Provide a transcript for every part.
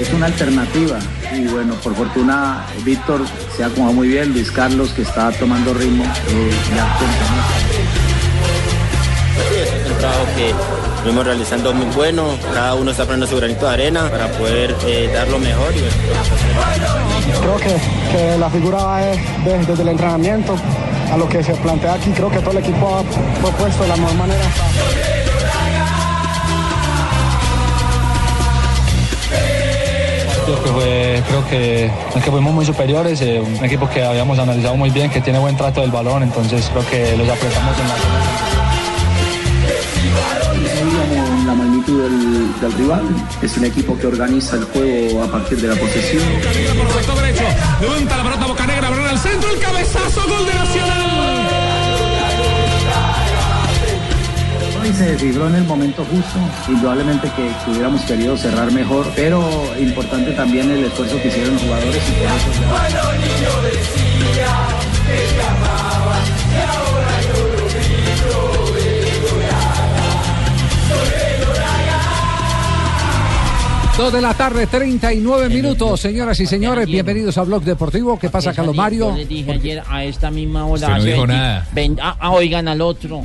Es una alternativa y bueno, por fortuna Víctor se ha acomodado muy bien, Luis Carlos que está tomando ritmo. eh, ya Es un trabajo que venimos realizando muy bueno, cada uno está poniendo su granito de arena para poder eh, dar lo mejor. Y, Creo que, que la figura va de- de- desde el entrenamiento a lo que se plantea aquí. Creo que todo el equipo ha propuesto de la mejor manera. Creo que, fue, creo que, es que fuimos muy superiores, eh, un equipo que habíamos analizado muy bien, que tiene buen trato del balón, entonces creo que los apretamos en la la magnitud del, del rival. Es un equipo que organiza el juego a partir de la posesión. Por sector derecho. Levanta la pelota boca negra, balón al centro, el cabezazo, gol de Nacional. Y se desfibró en el momento justo, indudablemente que, que hubiéramos querido cerrar mejor, pero importante también el esfuerzo que hicieron los jugadores y por eso Dos de la tarde, 39 minutos, señoras y señores. Bienvenidos a Blog Deportivo. ¿Qué pasa, Carlos Mario? Yo le dije ayer a esta misma hora. Usted no dijo 20 nada. ah, ah, oigan al otro.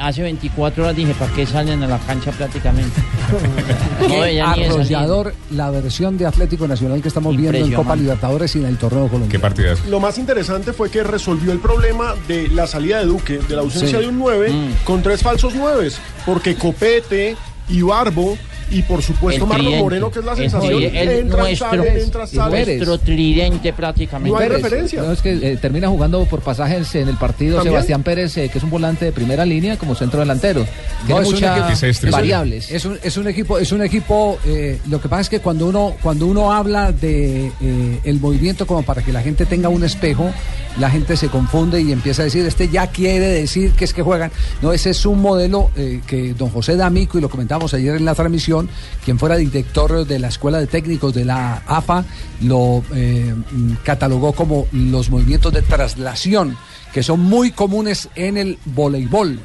Hace 24 horas dije, ¿para qué salen a la cancha prácticamente? No, arrollador la versión de Atlético Nacional que estamos viendo en Copa. Libertadores y en el torneo colombiano. ¿Qué partidas? Lo más interesante fue que resolvió el problema de la salida de Duque, de la ausencia Sí. de un 9, Mm. con tres falsos 9, porque Copete y Barbo, y por supuesto El Marlon tridente. Moreno, que es la sensación, tri- el entra, nuestro, sale, entra, sale. nuestro tridente prácticamente. No hay referencia. No, es que eh, termina jugando por pasajes en el partido ¿También? Sebastián Pérez, eh, que es un volante de primera línea como centro delantero. No, es un muchas equipo- variables. Es un, es un equipo, es un equipo. eh, lo que pasa es que cuando uno, cuando uno habla de eh, el movimiento como para que la gente tenga un espejo, la gente se confunde y empieza a decir este ya quiere decir que es que juegan. No, ese es un modelo eh, que don José D'Amico y lo comentamos ayer en la transmisión, quien fuera director de la escuela de técnicos de la AFA lo eh, catalogó como los movimientos de traslación que son muy comunes en el voleibol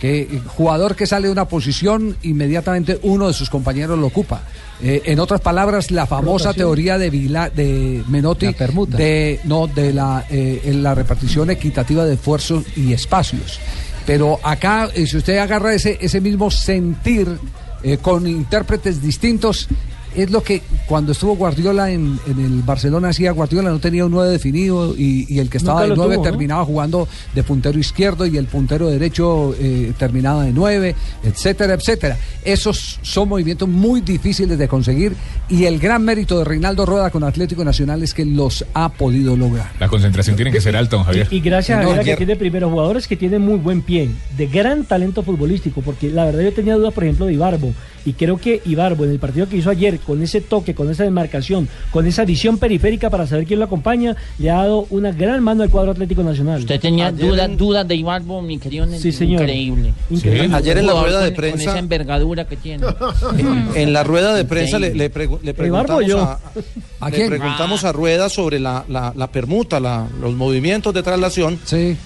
que eh, jugador que sale de una posición, inmediatamente uno de sus compañeros lo ocupa. Eh, en otras palabras, la famosa Rotación. teoría de Vila, de Menotti, de no de la, eh, en la repartición equitativa de esfuerzos y espacios. Pero acá, si usted agarra ese, ese mismo sentir eh, con intérpretes distintos, es lo que cuando estuvo Guardiola en, en el Barcelona hacía Guardiola no tenía un 9 definido y, y el que estaba de lo 9 tuvo, ¿no? terminaba jugando de puntero izquierdo y el puntero derecho eh, terminaba de 9, etcétera, etcétera. Esos son movimientos muy difíciles de conseguir y el gran mérito de Reinaldo Rueda con Atlético Nacional es que los ha podido lograr. La concentración tiene que ser alta, don Javier. Y gracias No, a que tiene primeros jugadores que tienen muy buen pie, de gran talento futbolístico, porque la verdad yo tenía dudas, por ejemplo, de Ibarbo, y creo que Ibarbo en el partido que hizo ayer, con ese toque, con esa demarcación, con esa visión periférica para saber quién lo acompaña, le ha dado una gran mano al cuadro Atlético Nacional. Usted tenía dudas, dudas de Ibarbo, mi querido. Sí, señor. Increíble. Increíble. Ayer en la rueda de con- Con prensa- esa envergadura que tiene. En la rueda de prensa le, le pregu- le preguntamos, yo. a, ¿A le preguntamos a Rueda sobre la, la- la permuta, la- los movimientos de traslación.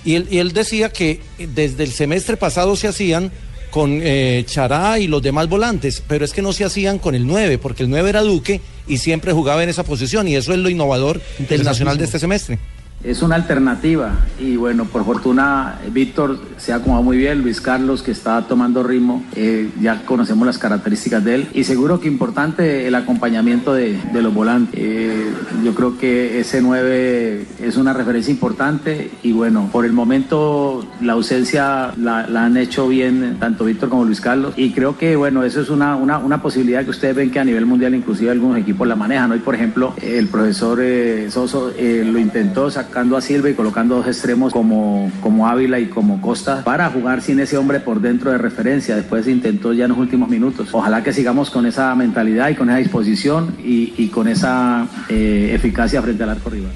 Y, él, y él decía que desde el semestre pasado se hacían con eh, Chará y los demás volantes, pero es que no se hacían con el 9, porque el 9 era Duque y siempre jugaba en esa posición, y eso es lo innovador del Nacional de este semestre. Es una alternativa y bueno, por fortuna Víctor se ha acomodado muy bien, Luis Carlos que está tomando ritmo, eh, ya conocemos las características de él y seguro que importante el acompañamiento de, de los volantes. Eh, yo creo que ese 9 es una referencia importante y bueno, por el momento la ausencia la, han hecho bien tanto Víctor como Luis Carlos y creo que bueno, eso es una, una, una posibilidad que ustedes ven que a nivel mundial inclusive algunos equipos la manejan. Hoy por ejemplo el profesor eh, Soso lo intentó, sacar sacando a Silva y colocando dos extremos como, como Ávila y como Costa para jugar sin ese hombre por dentro de referencia. Después se intentó ya en los últimos minutos. Ojalá que sigamos con esa mentalidad y con esa disposición y, con esa eh, eficacia frente al arco rival.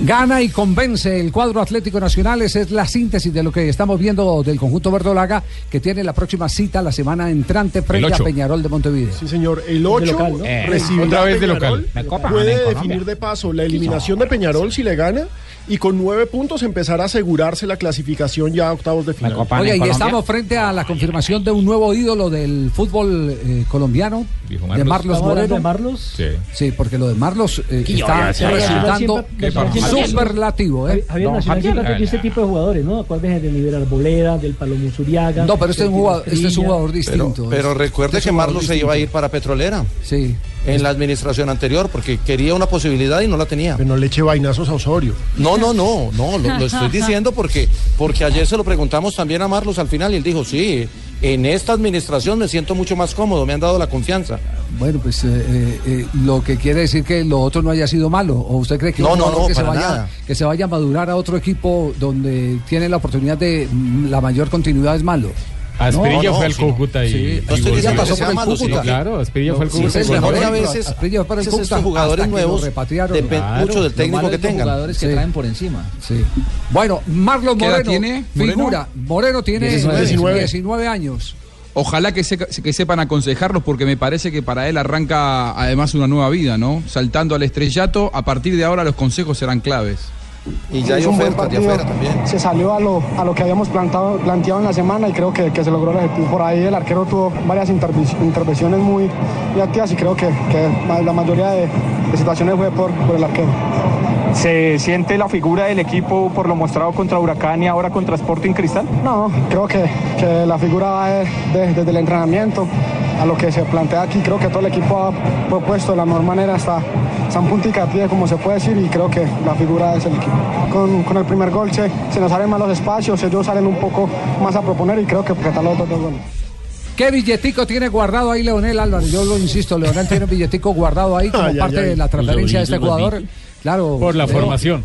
Gana y convence el cuadro Atlético Nacional. Esa es la síntesis de lo que estamos viendo del conjunto verdolaga, que tiene la próxima cita la semana entrante frente a. Peñarol de Montevideo. Sí, señor. El 8 local, ¿no? Eh, recibirá otra vez de local. Puede definir de paso la eliminación de Peñarol si le gana y con nueve puntos empezar a asegurarse la clasificación ya a octavos de final. Oye, y estamos frente a la confirmación de un nuevo ídolo del fútbol eh, colombiano, Dijo de Marlos. Marlos ¿Estamos hablando Moreno. de Marlos? Sí. Sí, porque lo de Marlos eh, está ya resultando superlativo. ¿eh? Javier No, Nacional siempre este tipo de jugadores, ¿no? Acuérdense del Nivel Arboleda, del Palomo Zuriaga. No, pero este es un jugador, este es un jugador distinto. Pero Es- recuerde es que Marlos se iba a ir para Petrolera. Sí. En la administración anterior, porque quería una posibilidad y no la tenía. Pero no le eche vainazos a Osorio. No, no, no, no, lo, lo estoy diciendo porque, porque ayer se lo preguntamos también a Marlos al final y él dijo, sí, en esta administración me siento mucho más cómodo, me han dado la confianza. Bueno, pues eh, eh, eh, lo que quiere decir que lo otro no haya sido malo. ¿O usted cree que No, no, no, que, se para vaya, nada. que se vaya a madurar a otro equipo donde tiene la oportunidad de mm, la mayor continuidad es malo? Asprilla No, no, fue al sí. Cúcuta y. Sí, y Asprilla pasó por el Cúcuta. Claro, Asprilla fue al Sí, Cúcuta. a veces- Asprilla para el veces Cúcuta estos jugadores nuevos repatriaron. depende mucho del técnico que tengan. jugadores que Sí. traen por encima. Sí. Bueno, Marlon ¿Qué edad Moreno, tiene, figura. Moreno tiene 19. 19, 19 años. Ojalá que, se- que sepan aconsejarlos porque me parece que para él arranca además una nueva vida, ¿no? Saltando al estrellato, a partir de ahora los consejos serán claves. Y ya hay ofertas de afuera también. Se salió a lo, a lo que habíamos plantado, planteado en la semana y creo que, que se logró el objetivo. Por ahí el arquero tuvo varias intervenciones muy, activas y creo que, que la mayoría de, de situaciones fue por, por el arquero. ¿Se siente la figura del equipo por lo mostrado contra Huracán y ahora contra Sporting Cristal? No, creo que, que la figura va de- de- desde el entrenamiento a lo que se plantea aquí. Creo que todo el equipo ha propuesto de la mejor manera hasta San Puntica pie, como se puede decir, y creo que la figura es el equipo. Con, con el primer gol se, se nos salen más los espacios, ellos salen un poco más a proponer y creo que tal los otros dos goles. ¿Qué billetico tiene guardado ahí Leonel Álvarez? Yo lo insisto, Leonel tiene un billetico guardado ahí como Ay, parte ay. de la transferencia de este jugador. Claro. Por la formación.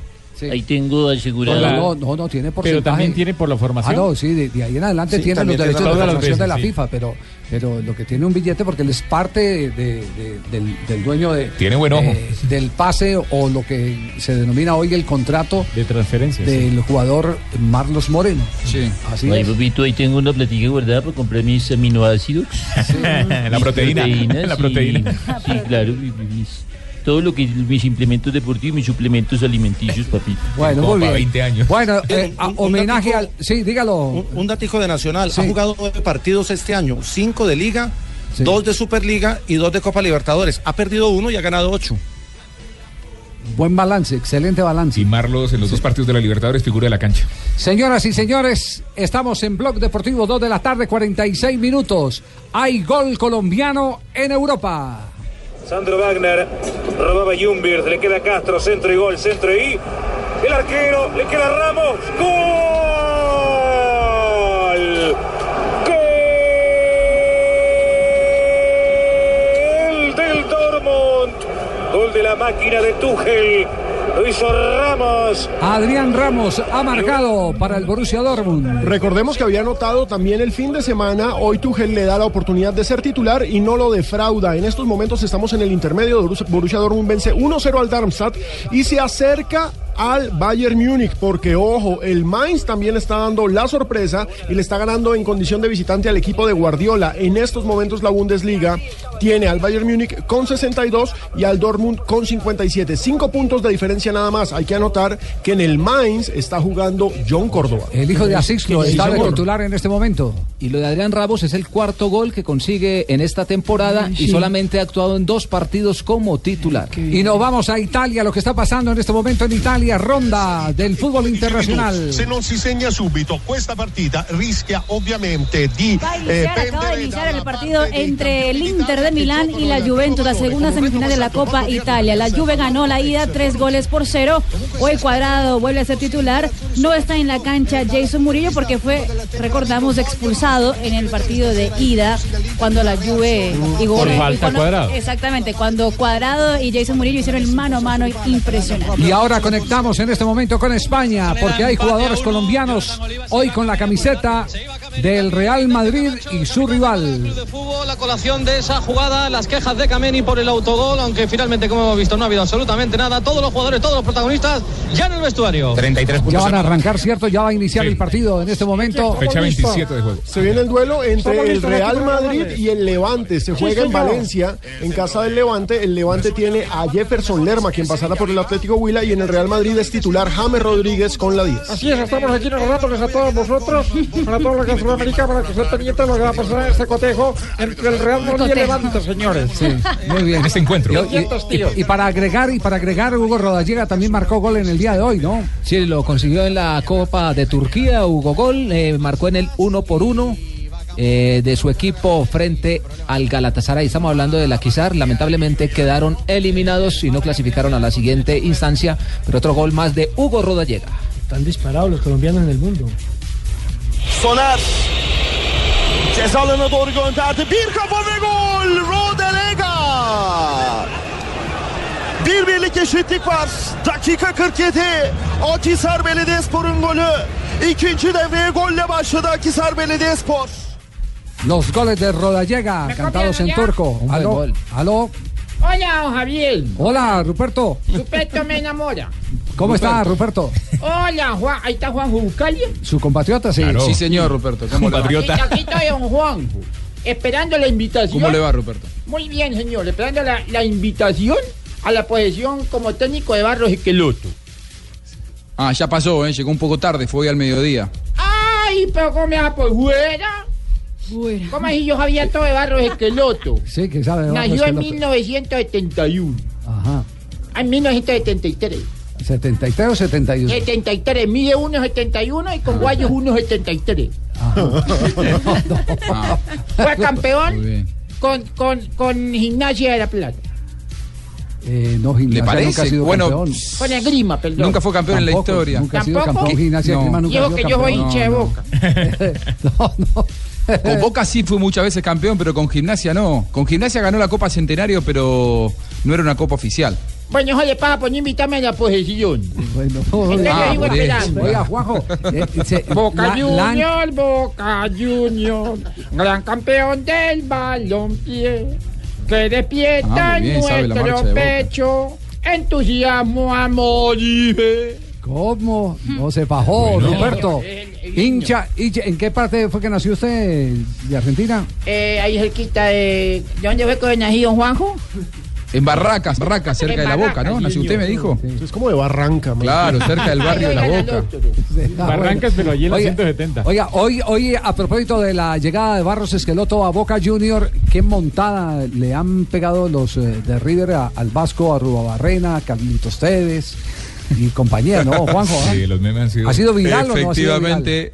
Ahí tengo asegurado. No, no, no, tiene porcentaje. Pero también tiene por la formación. Ah, no, sí, de, de ahí en adelante Sí, tiene los derechos de las formación de la sí. FIFA, pero, pero lo que tiene un billete porque él es parte de- de- del, del dueño de, Tiene buen ojo. del pase o lo que se denomina hoy el contrato de transferencia del jugador Marlos Moreno. Sí. Así Ay, es. papito, ahí tengo una platica guardada para comprar mis aminoácidos. La Mis proteína, proteínas la y- proteína. sí, claro. mis- todo lo que mis implementos deportivos, mis suplementos alimenticios, papito. Bueno, muy bien. Bueno, eh, a- homenaje al. Sí, dígalo. Un, un datico de Nacional. Sí. Ha jugado nueve partidos este año, cinco de Liga, dos de Superliga y dos de Copa Libertadores. Ha perdido uno y ha ganado ocho. Buen balance, excelente balance. Y Marlos en los dos partidos de la Libertadores figura de la cancha. Señoras y señores, estamos en Blog Deportivo 2 de la tarde, 46 minutos. Hay gol colombiano en Europa. Sandro Wagner robaba Jumbir, le queda Castro, centro y gol, centro y el arquero, le queda Ramos, gol. Gol del Dortmund, gol de la máquina de Tuchel, lo hizo Ramos. Adrián Ramos ha marcado para el Borussia Dortmund. Recordemos que había anotado también el fin de semana. Hoy Tuchel le da la oportunidad de ser titular y no lo defrauda. En estos momentos estamos en el intermedio. Borussia- Borussia Dortmund vence 1-0 al Darmstadt y se acerca al Bayern Múnich porque ojo, el Mainz también está dando la sorpresa y le está ganando en condición de visitante al equipo de Guardiola. En estos momentos la Bundesliga tiene al Bayern Múnich con 62 y al Dortmund con 57. Cinco puntos de diferencia nada más. Hay que anotar que en el Mainz está jugando John Córdoba. El hijo de Asixlo Sí, está de titular en este momento. Y lo de Adrián Ramos es el cuarto gol que consigue en esta temporada y Sí. solamente ha actuado en dos partidos como titular. Y nos vamos a Italia, lo que está pasando en este momento en Italia, ronda del fútbol internacional. Se non si segna subito, questa partita rischia ovviamente di Va a eh, acaba de iniciar el partido entre el Inter de Milán y la Juventus, la segunda semifinal de la Copa Italia. La Juve ganó la ida tres goles por cero. Hoy Cuadrado vuelve a ser titular. No está en la cancha Jason Murillo porque fue, recordamos, expulsado pasado en el partido de ida cuando la Juve y Por falta cuando- Cuadrado. Exactamente, cuando Cuadrado y Jason Murillo hicieron el mano a mano impresionante. Y ahora conectamos en este momento con España, porque hay jugadores colombianos hoy con la camiseta del Real Madrid y su rival. la colación de esa jugada, las quejas de Kameni por el autogol, aunque finalmente, como hemos visto, no ha habido absolutamente nada. Todos los jugadores, todos los protagonistas ya en el vestuario. 33 Ya van a arrancar, ¿cierto? Ya va a iniciar el partido en este momento. Fecha 27 de juego. Se viene el duelo entre el Real Madrid y el Levante. Se Sí, juega en. Valencia, en casa del Levante. El Levante tiene a Jefferson Lerma, quien pasará por el Atlético Huila, y en el Real Madrid es titular James Rodríguez con la 10. Así es, estamos aquí narrándoles a todos vosotros, para todos los de Sudamérica, para que estén pendientes de lo que va a pasar en este cotejo entre el Real Madrid y el Levante, señores. Sí, muy bien. Este encuentro. Y, y- y- para agregar, y para agregar, Hugo Rodallega también marcó gol en el día de hoy, ¿no? Sí, lo consiguió en la Copa de Turquía, Hugo Gol, eh, marcó en el uno por uno eh, de su equipo frente al Galatasaray. Estamos hablando de la Quizar, lamentablemente quedaron eliminados y no clasificaron a la siguiente instancia, pero otro gol más de Hugo Rodallega. Están disparados los colombianos en el mundo. Soner ceza alanına doğru gönderdi. Bir kafa ve gol. Rodelega. Bir birlik eşitlik var. Dakika 47. Akhisar Belediyespor'un golü. İkinci devreye golle başladı Akhisar Belediyespor. Los goles de Rodallega, cantados en turco. Aló, aló. Hola, Javier. Hola, Ruperto. Ruperto me enamora. ¿Cómo está, Ruperto? Hola, Juan. Ahí está Juan Buscalia. Su compatriota, sí. Sí, señor, Ruperto. ¿Cómo le va? Aquí, aquí estoy, don Juan. Esperando la invitación. ¿Cómo le va, Ruperto? Muy bien, señor. Esperando la, la invitación a la posesión como técnico de Barros Esqueloto. Ah, ya pasó, ¿eh? llegó un poco tarde, fue hoy al mediodía. Ay, pero ¿cómo me va por fuera? ¿Cómo así yo Javier todo de Barros Esqueloto? Sí, que sabe. de Barros Nació en Esqueloto. 1971. Ajá. Ah, En 1973. ¿73 o 71? 73, mide 1,71 y con guayos 1,73. Fue campeón con, con, con Gimnasia de la Plata. Eh, no, Gimnasia parece? nunca ha sido Bueno, campeón. Con el Grima, perdón. Nunca fue campeón en la Tampoco, historia. Nunca ha sido ¿Tampoco? campeón. Gimnasia No. Grima nunca Digo ha sido que yo soy campeón. hincha de No, no. boca. Con Boca sí fue muchas veces campeón, pero con Gimnasia no. Con Gimnasia ganó la Copa Centenario, pero no era una Copa oficial. Bueno, oye, para poner invitarme a la posesión. Bueno, Entonces Ah. Oiga, Juanjo. eh, se- Boca la- la- Junior, Boca Junior, gran campeón del balompié, que despierta Ah, bien, nuestro pecho entusiasmo, amor y fe. ¿Cómo? No se fajó, Bueno. Ruperto. Hincha, hincha, ¿en qué parte fue que nació usted de Argentina? Eh, ahí cerquita de... ¿De dónde fue que nació Juanjo? En Barracas, Barracas, cerca En de la Boca, ¿no? Nació usted, me dijo. Es como de Barranca. man. Claro, cerca del barrio de la Boca. Barrancas, pero allí en la Oiga, 170. Oiga, hoy, hoy a propósito de la llegada de Barros Esqueloto a Boca Junior, qué montada le han pegado los eh, de River a- al Vasco, a Rubabarrena, a Carlitos Tevez y compañía, ¿no, Juanjo? ah? Sí, los memes han sido. ¿Ha sido viral o no ha sido viral?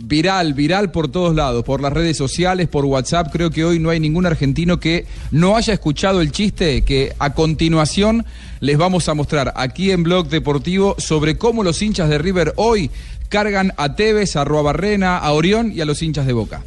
Viral, viral por todos lados, por las redes sociales, por WhatsApp. Creo que hoy no hay ningún argentino que no haya escuchado el chiste que a continuación les vamos a mostrar aquí en Blog Deportivo sobre cómo los hinchas de River hoy cargan a Tevez, a Barrena, a Orión y a los hinchas de Boca.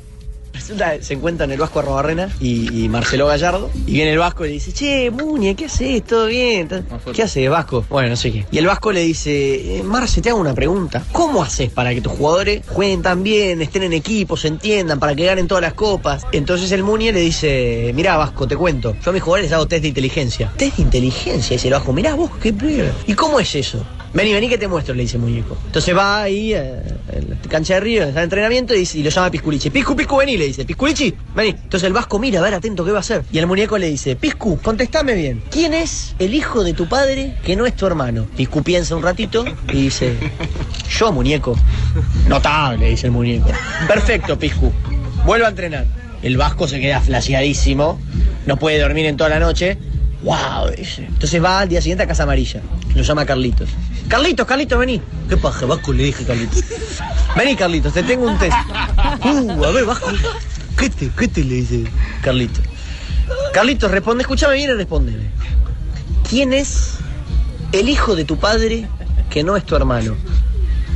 Se encuentran el Vasco Arrobarrena y, y Marcelo Gallardo. Y viene el Vasco y le dice, che, Muñe, ¿qué haces? ¿Todo bien? ¿Qué haces, Vasco? Bueno, no sé qué. Y el Vasco le dice, eh, Marce, te hago una pregunta. ¿Cómo haces para que tus jugadores jueguen tan bien, estén en equipo, se entiendan, para que ganen todas las copas? Entonces el Muñe le dice, mirá, Vasco, te cuento. Yo a mis jugadores les hago test de inteligencia. ¿Test de inteligencia? Dice el Vasco, mirá vos, qué pibe. ¿Y cómo es eso? Vení, vení que te muestro, le dice el muñeco. Entonces va ahí eh, en la cancha de Río, está en entrenamiento y, lo llama Pisculichi. Piscu, Piscu, vení, le dice. Pisculichi, vení. Entonces el Vasco mira, a ver, atento, ¿qué va a hacer? Y el muñeco le dice, Piscu, contestame bien. ¿Quién es el hijo de tu padre que no es tu hermano? Piscu piensa un ratito y dice, yo, muñeco. Notable, dice el muñeco. Perfecto, Piscu. Vuelvo a entrenar. El Vasco se queda flasheadísimo, no puede dormir en toda la noche. ¡Wow! dice. Entonces va al día siguiente a Casa Amarilla. Lo llama Carlitos. Carlitos, Carlitos, vení. ¿Qué paja, Vasco? Le dije Carlitos. Vení, Carlitos, te tengo un test. Uh, a ver, Vasco. ¿Qué te, qué te le dice Carlitos? Carlitos, responde, escúchame bien y respóndeme. ¿Quién es el hijo de tu padre que no es tu hermano?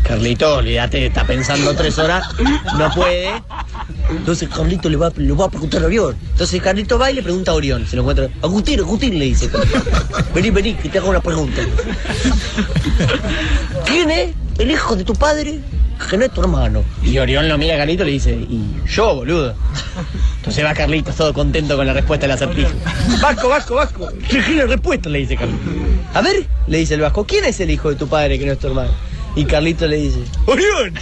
Carlitos, olvídate, está pensando tres horas, no puede. Entonces Carlito le va, le va a preguntar a Orión. Entonces Carlito va y le pregunta a Orión. Se lo encuentra. Agustín, Agustín le dice. Vení, vení, que te hago una pregunta. ¿Quién es el hijo de tu padre que no es tu hermano? Y Orión lo mira a Carlito y le dice, y yo, boludo. Entonces va Carlitos todo contento con la respuesta del acertijo. Vasco, Vasco, Vasco. Elegí la respuesta, le dice Carlito. A ver, le dice el Vasco, ¿quién es el hijo de tu padre que no es tu hermano? Y Carlito le dice, ¡Orión!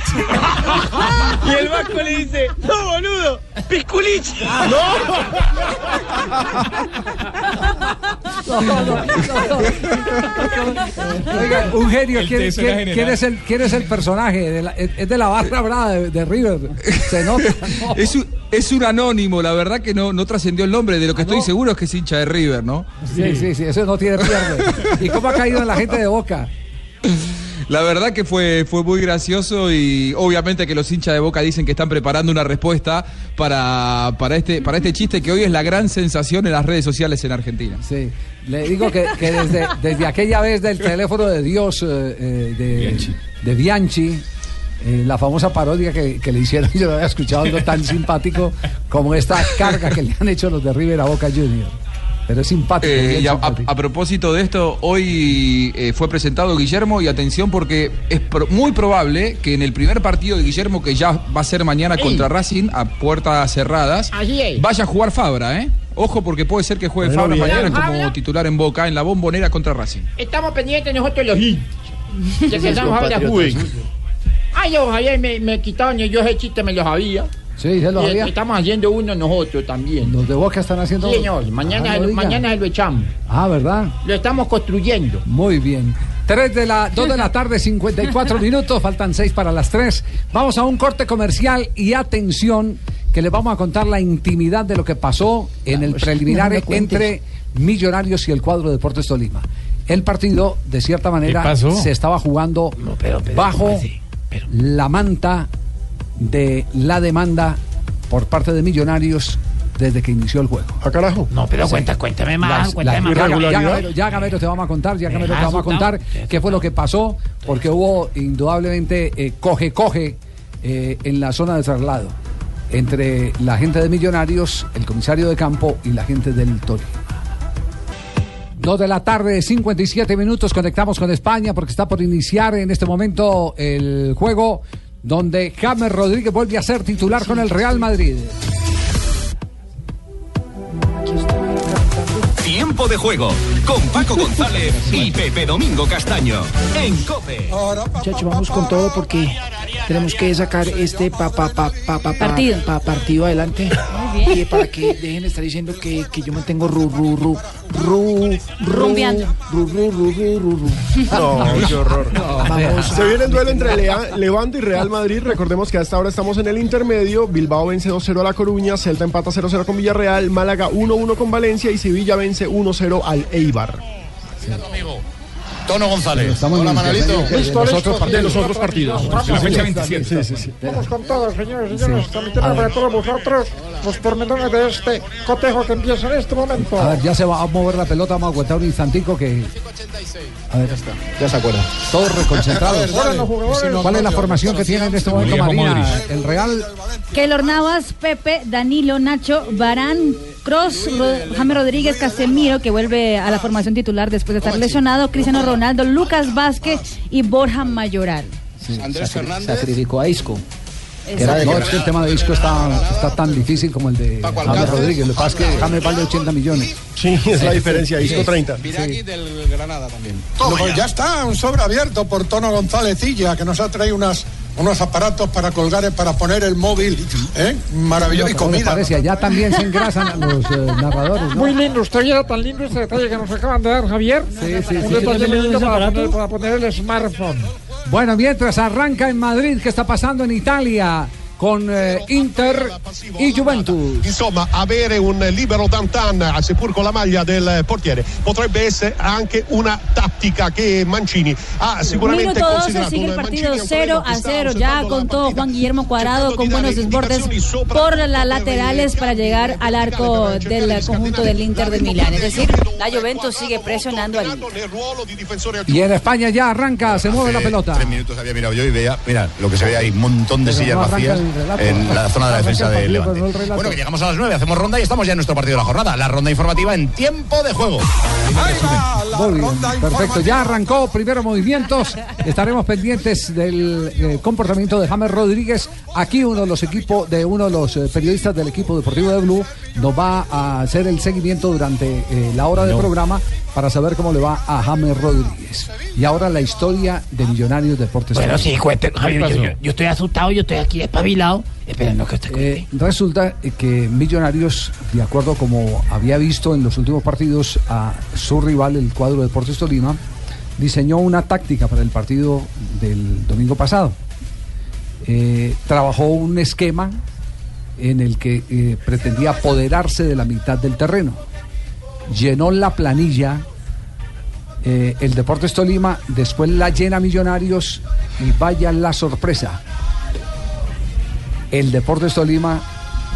y el Vasco le dice, ¡No, boludo! ¡Pisculich! Oiga, un genio, El ¿quién, teso quién- era general. quién es el, quién es el personaje? De la- es de la barra brava de, de River. Se nota. ¿no? Es un, es un anónimo, la verdad que no, no trascendió el nombre. De lo que estoy seguro es que es hincha de River, ¿no? Sí, sí, sí, eso no tiene pierde. ¿Y cómo ha caído en la gente de Boca? La verdad que fue, fue muy gracioso y obviamente que los hinchas de Boca dicen que están preparando una respuesta para, para, este, para este chiste que hoy es la gran sensación en las redes sociales en Argentina. Sí, le digo que, que desde, desde aquella vez del teléfono de Dios eh, eh, de, de Bianchi, eh, la famosa parodia que, que le hicieron, yo no había escuchado algo tan simpático como esta carga que le han hecho los de River a Boca Junior. Pero es simpático. Eh, y a, simpático. a propósito de esto, hoy eh, fue presentado Guillermo y atención porque es pro- muy probable que en el primer partido de Guillermo, que ya va a ser mañana Ey. contra Racing a puertas cerradas, vaya a jugar Fabra, ¿eh? Ojo porque puede ser que juegue Fabra mañana Fabra. como titular en Boca en la bombonera contra Racing. Estamos pendientes nosotros los hinchas. Ya que estamos ahora. Ay, yo, Javier, me, me quitaron y yo ese chiste me lo sabía. Sí, se lo Y sabía. Estamos haciendo uno nosotros también. Los de Boca están haciendo. Sí, señor. Mañana, Ah, no mañana lo echamos. Ah, ¿verdad? Lo estamos construyendo. Muy bien. 3 de la, 2 de la tarde, 54 minutos, faltan 6 para las 3. Vamos a un corte comercial y atención, que les vamos a contar la intimidad de lo que pasó en el preliminar no entre Millonarios y el cuadro Deportes Tolima. El partido, de cierta manera, se estaba jugando bajo la manta de la demanda por parte de Millonarios desde que inició el juego. ¿A carajo? No, pero Sí. cuenta, cuéntame más, Las- cuéntame la- más. ya, ya, Gamero, ya, Gamero, te vamos a contar, ya Gamero, te vamos a contar qué fue lo que pasó, porque hubo indudablemente eh, coge coge eh, en la zona de traslado entre la gente de Millonarios, el comisario de campo y la gente del Tolima. Dos de la tarde, 57 minutos, conectamos con España porque está por iniciar en este momento el juego donde James Rodríguez vuelve a ser titular con el Real Madrid. Tiempo de juego con Paco González y Pepe Domingo Castaño en Cope. Muchachos, vamos con todo porque tenemos que sacar este pa, pa, pa, pa, pa, pa- Partido. pa- partido adelante. bien. Y para que dejen de estar diciendo que, que yo mantengo ru, ru, ru, ru, ru, Rumbeando. ru, ru, ru, ru, ru, ru. No, qué horror. Vamos. Se viene el duelo entre Lea- Levante y Real Madrid. Recordemos que hasta ahora estamos en el intermedio. Bilbao vence 2-0 a La Coruña, Celta empata 0-0 con Villarreal, Málaga 1-1 con Valencia y Sevilla vence 1-0 al Eibar. Tono González. Estamos Hola, en el Manolito. intermedio de- de los otros partidos. De los otros partidos. La fecha 27. Sí, sí, sí. Vamos con todo, señores y señores. Transmitiendo para todos vosotros los pormenores de este cotejo que empieza en este momento. A ver, ya se va a mover la pelota, vamos a aguantar un instantico que... A ver, Ya se acuerda. todos reconcentrados. ¿Cuál es la formación que tiene en este momento Marina? El Real Keylor Navas, Pepe, Danilo, Nacho, Barán, Cross, Ro- James Rodríguez, Casemiro, que vuelve a la formación titular después de estar lesionado, Cristiano Ronaldo, Lucas Vázquez y Borja Mayoral. Andrés Fernández. Sacrificó a Isco. Que era- no, es que el tema de disco está, está tan difícil como el de James Rodríguez. Lo que pasa es que James vale 80 millones. Sí, es la diferencia. Disco 30. Viragui del Granada también. Pues ya está, un sobre abierto por Tono Gonzálezilla, que nos ha traído unas, unos aparatos para colgar, para poner el móvil. ¿eh? Maravilloso. Y ¿Cómo le comida. parece? Allá también se engrasan los eh, narradores, ¿no? Muy lindo, usted viera tan lindo este detalle que nos acaban de dar, Javier. Sí, sí, Un sí. detalle ¿Tiene muy lindo ese para aparato? poner, para poner el smartphone. Bueno, mientras arranca en Madrid, ¿qué está pasando en Italia? Con eh, Inter y Juventus. Insomma, avere un libero Dantan, seppur con la maglia del portiere, potrebbe essere anche una tattica che Mancini ha sicuramente Minuto 12 considerato. sigue el partido Mancini 0 a 0. Ya contó Juan Guillermo Cuadrado con buenos desbordes por las laterales para llegar al arco del conjunto del Inter de Milán. Es decir, la Juventus sigue presionando al Inter. Y en España ya arranca, se mueve la pelota. Tres minutos había mirado yo y veía, mira, lo que se ve ahí, un montón de Pero sillas no vacías. En la zona de la defensa de Levante. no. Bueno, que llegamos a las 9, hacemos ronda y estamos ya en nuestro partido de la jornada. La ronda informativa en tiempo de juego. Muy bien, perfecto. Ya arrancó primeros movimientos. Estaremos pendientes del eh, comportamiento de James Rodríguez. Aquí uno de los equipos, de uno de los eh, periodistas del equipo deportivo de Blue, nos va a hacer el seguimiento durante eh, la hora del programa para saber cómo le va a James Rodríguez. Y ahora la historia de Millonarios Deportes. Bueno, sí, cuéntenos, Javier. ¿Qué Yo, yo- yo estoy asustado, yo estoy aquí espabilado, esperando que usted Eh, resulta que Millonarios, de acuerdo como había visto en los últimos partidos a su rival, el cuadro de Deportes Tolima, diseñó una táctica para el partido del domingo pasado. Eh, trabajó un esquema en el que eh, pretendía apoderarse de la mitad del terreno. Llenó la planilla eh, el Deportes Tolima, después la llena Millonarios y vaya la sorpresa el Deportes Tolima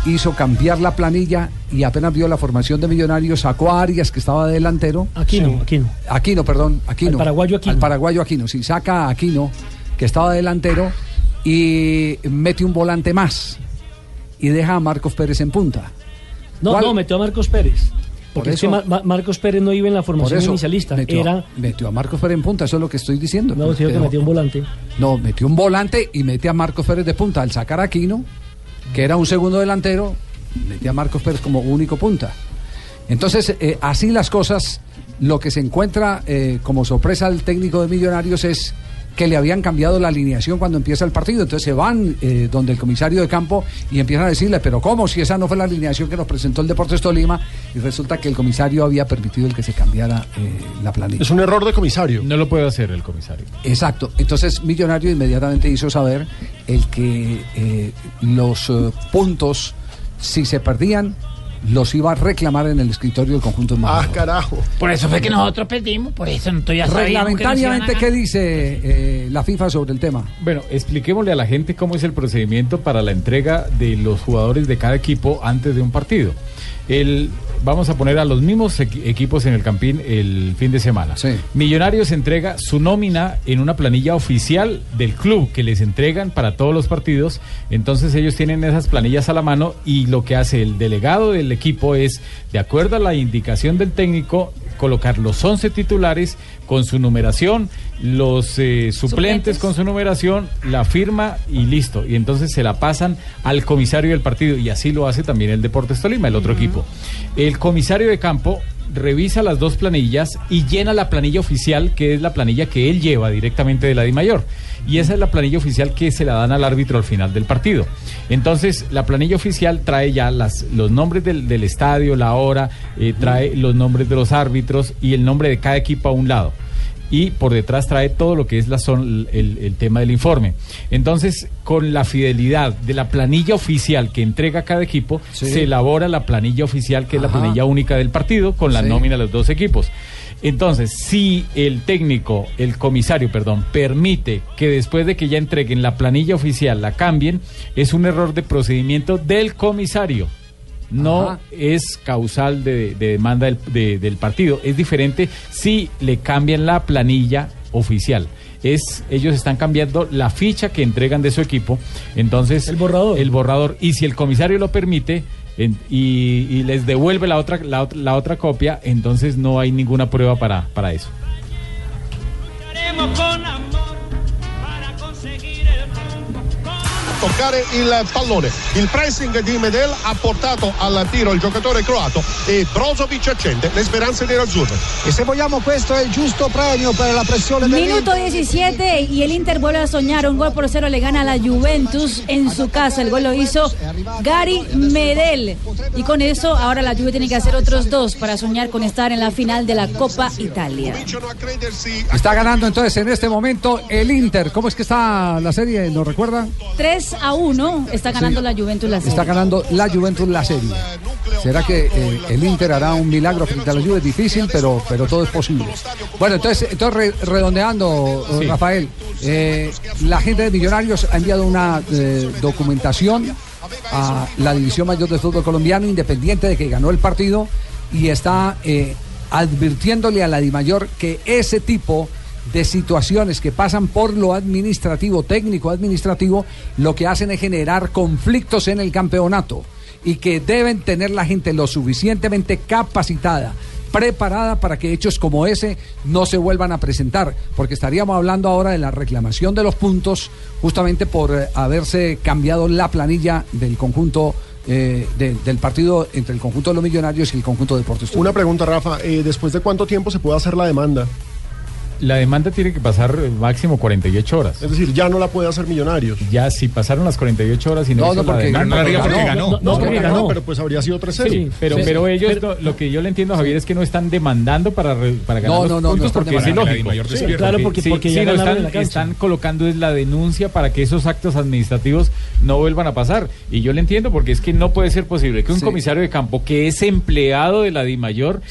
hizo cambiar la planilla y apenas vio la formación de Millonarios, sacó a Arias que estaba de delantero. Aquino, Aquino. Aquino, perdón, Aquino. Al paraguayo Aquino. Al paraguayo Aquino, sí, saca a Aquino que estaba delantero y mete un volante más y deja a Marcos Pérez en punta. No, ¿Cuál? no, metió a Marcos Pérez. Por Porque es que Marcos Pérez no iba en la formación eso inicialista. metió, Era. metió a Marcos Pérez en punta, eso es lo que estoy diciendo. No, que metió un volante. No, metió un volante y mete a Marcos Pérez de punta. Al sacar a Aquino, que era un segundo delantero, mete a Marcos Pérez como único punta. Entonces, eh, así las cosas, lo que se encuentra eh, como sorpresa al técnico de Millonarios es que le habían cambiado la alineación cuando empieza el partido. Entonces se van eh, donde el comisario de campo y empiezan a decirle, pero ¿cómo? Si esa no fue la alineación que nos presentó el Deportes Tolima. Y resulta que el comisario había permitido el que se cambiara eh, la planilla. Es un error de comisario. No lo puede hacer el comisario. Exacto. Entonces Millonario inmediatamente hizo saber el que eh, los eh, puntos, si se perdían, los iba a reclamar en el escritorio del conjunto de Ah, carajo. Por eso fue que nosotros perdimos, por eso nosotros ya sabíamos que nos iban a Reglamentariamente, ganar. ¿qué dice eh, la FIFA sobre el tema? Bueno, expliquémosle a la gente cómo es el procedimiento para la entrega de los jugadores de cada equipo antes de un partido. El, vamos a poner a los mismos equi- equipos en el Campín el fin de semana. Millonarios entrega su nómina en una planilla oficial del club que les entregan para todos los partidos. Entonces ellos tienen esas planillas a la mano y lo que hace el delegado del equipo es, de acuerdo a la indicación del técnico, colocar los 11 titulares con su numeración, los eh, suplentes con su numeración, la firma y listo. Y entonces se la pasan al comisario del partido y así lo hace también el Deportes Tolima, el otro equipo. El comisario de campo revisa las dos planillas y llena la planilla oficial, que es la planilla que él lleva directamente de la Di Mayor. Y esa es la planilla oficial que se la dan al árbitro al final del partido. Entonces, la planilla oficial trae ya las, los nombres del, del estadio, la hora, eh, trae los nombres de los árbitros y el nombre de cada equipo a un lado y por detrás trae todo lo que es la zon- el, el tema del informe. Entonces, con la fidelidad de la planilla oficial que entrega cada equipo, Sí. se elabora la planilla oficial, que es la planilla única del partido, con la Sí. nómina de los dos equipos. Entonces, si el técnico, el comisario, perdón, permite que después de que ya entreguen la planilla oficial la cambien, es un error de procedimiento del comisario no Ajá. es causal de, de demanda del, de- del partido. Es diferente si le cambian la planilla oficial. Es, ellos están cambiando la ficha que entregan de su equipo. Entonces, el borrador. El borrador. Y si el comisario lo permite en- y, y les devuelve la otra, la, otra- la otra copia, entonces no hay ninguna prueba para, para eso. Toccare il pallone. Il pressing di Medel ha portato al tiro il giocatore croato e Brozovic accende le speranze nerazzurre. E se vogliamo questo è il giusto premio per la pressione Minuto 17 y el Inter vuelve a soñar. Un gol por cero le gana a la Juventus en su casa. El gol lo hizo Gary Medel. Y con eso ahora la Juve tiene que hacer otros dos para soñar con estar en la final de la Copa Italia. Está ganando entonces en este momento el Inter. ¿Cómo es que está la serie? ¿Nos recuerda? 3 a 1 está ganando Sí. la Juventus la serie. Está ganando la Juventus la serie. ¿Será que eh, el Inter hará un milagro frente a la Juve? Es difícil, pero, pero todo es posible. Bueno, entonces, entonces re- redondeando, eh, Sí. Rafael, eh, la gente de Millonarios ha enviado una eh, documentación a la División Mayor de Fútbol Colombiano, independiente de que ganó el partido, y está eh, advirtiéndole a la Dimayor que ese tipo de situaciones que pasan por lo administrativo, técnico administrativo, lo que hacen es generar conflictos en el campeonato y que deben tener la gente lo suficientemente capacitada, preparada para que hechos como ese no se vuelvan a presentar, porque estaríamos hablando ahora de la reclamación de los puntos justamente por eh, haberse cambiado la planilla del conjunto eh, de- del partido entre el conjunto de los millonarios y el conjunto de Deportes. Una pregunta, Rafa. eh, ¿Después de cuánto tiempo se puede hacer la demanda? La demanda tiene que pasar eh, máximo 48 horas. Es decir, ya no la puede hacer Millonarios. Ya, si pasaron las 48 horas y no, No, hizo no, la porque demanda, ganó, pues, porque ganó. No, porque ganó, pero pues habría sido 3-0. Sí, pero, Sí. pero ellos, Pero- no- lo que yo le entiendo, Javier, es que no están demandando para, re- para ganar No, los no, no, no puntos están porque es ilógico. La. Claro, porque- sí, porque sí, ya no, están, la colocando es la denuncia para que esos actos administrativos no vuelvan a pasar. Y yo le entiendo porque es que no puede ser posible que un Sí. comisario de campo que es empleado de la DIMAYOR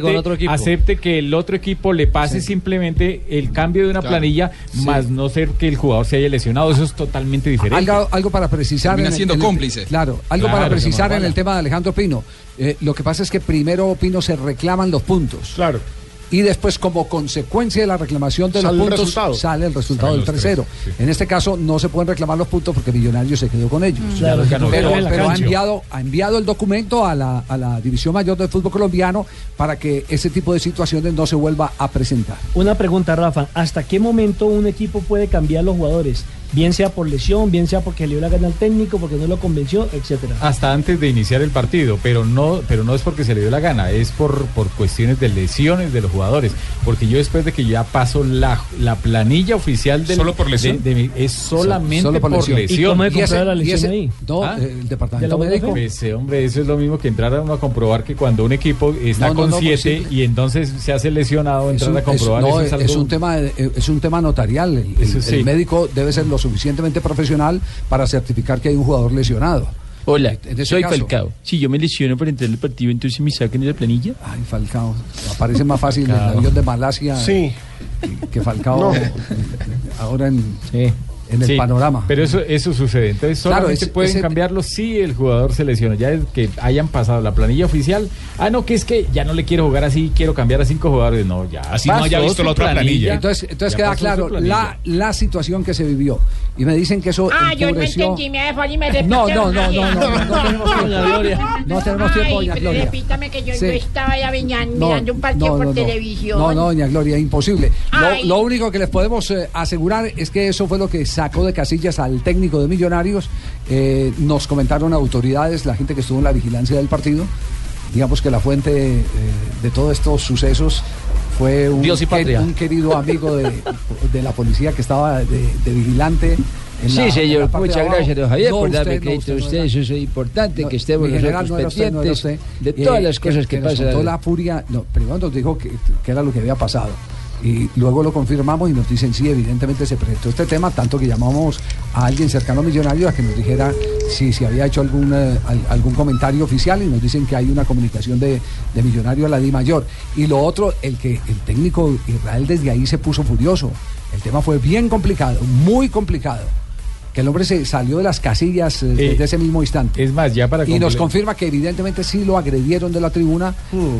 con otro equipo. acepte que el otro equipo le pase simplemente el cambio de una Claro. planilla, Sí. más no ser que el jugador se haya lesionado. Eso es totalmente diferente. Algo, algo para precisar. Termina en el- siendo en el- cómplice. claro, algo Claro, para precisar en el tema de Alejandro Pino. Eh, lo que pasa es que primero, Pino, se reclaman los puntos. Claro. Y después, como consecuencia de la reclamación de Sale los puntos, resultado. sale el resultado del tres, 3-0. En este caso, no se pueden reclamar los puntos porque Millonarios se quedó con ellos. Mm. Claro, pero pero ha, enviado, ha enviado el documento a la, a la División Mayor del Fútbol Colombiano para que ese tipo de situaciones no se vuelva a presentar. Una pregunta, Rafa. ¿Hasta qué momento un equipo puede cambiar los jugadores? Bien sea por lesión, bien sea porque le dio la gana al técnico, porque no lo convenció, etcétera. hasta antes de iniciar el partido, pero no, pero no es porque se le dio la gana, es por, por cuestiones de lesiones de los jugadores. Porque yo después de que ya paso la, la planilla oficial del ¿Solo por lesión? de- de mi- es solamente Solo por, por lesión. lesión. ¿Y cómo he comprobado la lesión ahí? No, ¿Ah? el departamento médico. Pues, eh, hombre, eso es lo mismo que entrar a uno a comprobar que cuando un equipo está No, con no, pues siete sí. y entonces se hace lesionado, Es entrar un, a comprobar es- no, eso es es algo- un tema de- es un tema notarial. El, el- sí. el médico debe ser lo suficientemente profesional para certificar que hay un jugador lesionado. Hola, soy caso. Falcao. Si yo me lesiono para entrar al partido, entonces me sacan de la planilla. Ay, Falcao. Aparece más fácil el Falcao. avión de Malasia Sí. que- Falcao No. ahora en, en el Sí, panorama. Pero eso, eso sucede. Entonces Claro, solamente es- pueden ese- cambiarlo si el jugador se lesiona. Ya es que hayan pasado la planilla oficial. Ah, no, que es que ya no le quiero jugar así, quiero cambiar a cinco jugadores. No, ya. Así no haya pasó visto la otra planilla. Entonces, entonces Ya queda pasó claro planilla. la, la situación que se vivió. Y me dicen que eso Ah, yo no entendí, me dejó y me repite. No, no, no, no, no, no, no tenemos tiempo. Doña Gloria. No tenemos tiempo, doña Gloria. repítame que yo, estaba ya mirando un partido no, por no, no. televisión. No, no, doña Gloria, imposible. Lo único que les podemos eh, asegurar es que eso fue lo que sacó de casillas al técnico de Millonarios. Eh, nos comentaron autoridades, la gente que estuvo en la vigilancia del partido. Digamos que la fuente eh, de todos estos sucesos fue un, Dios y que- patria. un querido amigo de, de la policía que estaba de, de vigilante. en Sí, la- señor, muchas gracias, don Javier, No, por darme no, crédito usted a no usted. Eso es importante No, que estemos general, nosotros no usted, no pendientes usted. de Eh, todas las cosas que, nos pasan. contó la furia, no, primero nos dijo que, que era lo que había pasado. Y luego lo confirmamos y nos dicen, sí, evidentemente se presentó este tema, tanto que llamamos a alguien cercano a Millonarios a que nos dijera si se había hecho algún, eh, al- algún comentario oficial y nos dicen que hay una comunicación de, de Millonario a la Di Mayor. Y lo otro, el que el técnico Israel desde ahí se puso furioso. El tema fue bien complicado, muy complicado. Que el hombre se salió de las casillas eh, desde ese mismo instante. Es más, ya para Y nos confirma que evidentemente sí lo agredieron de la tribuna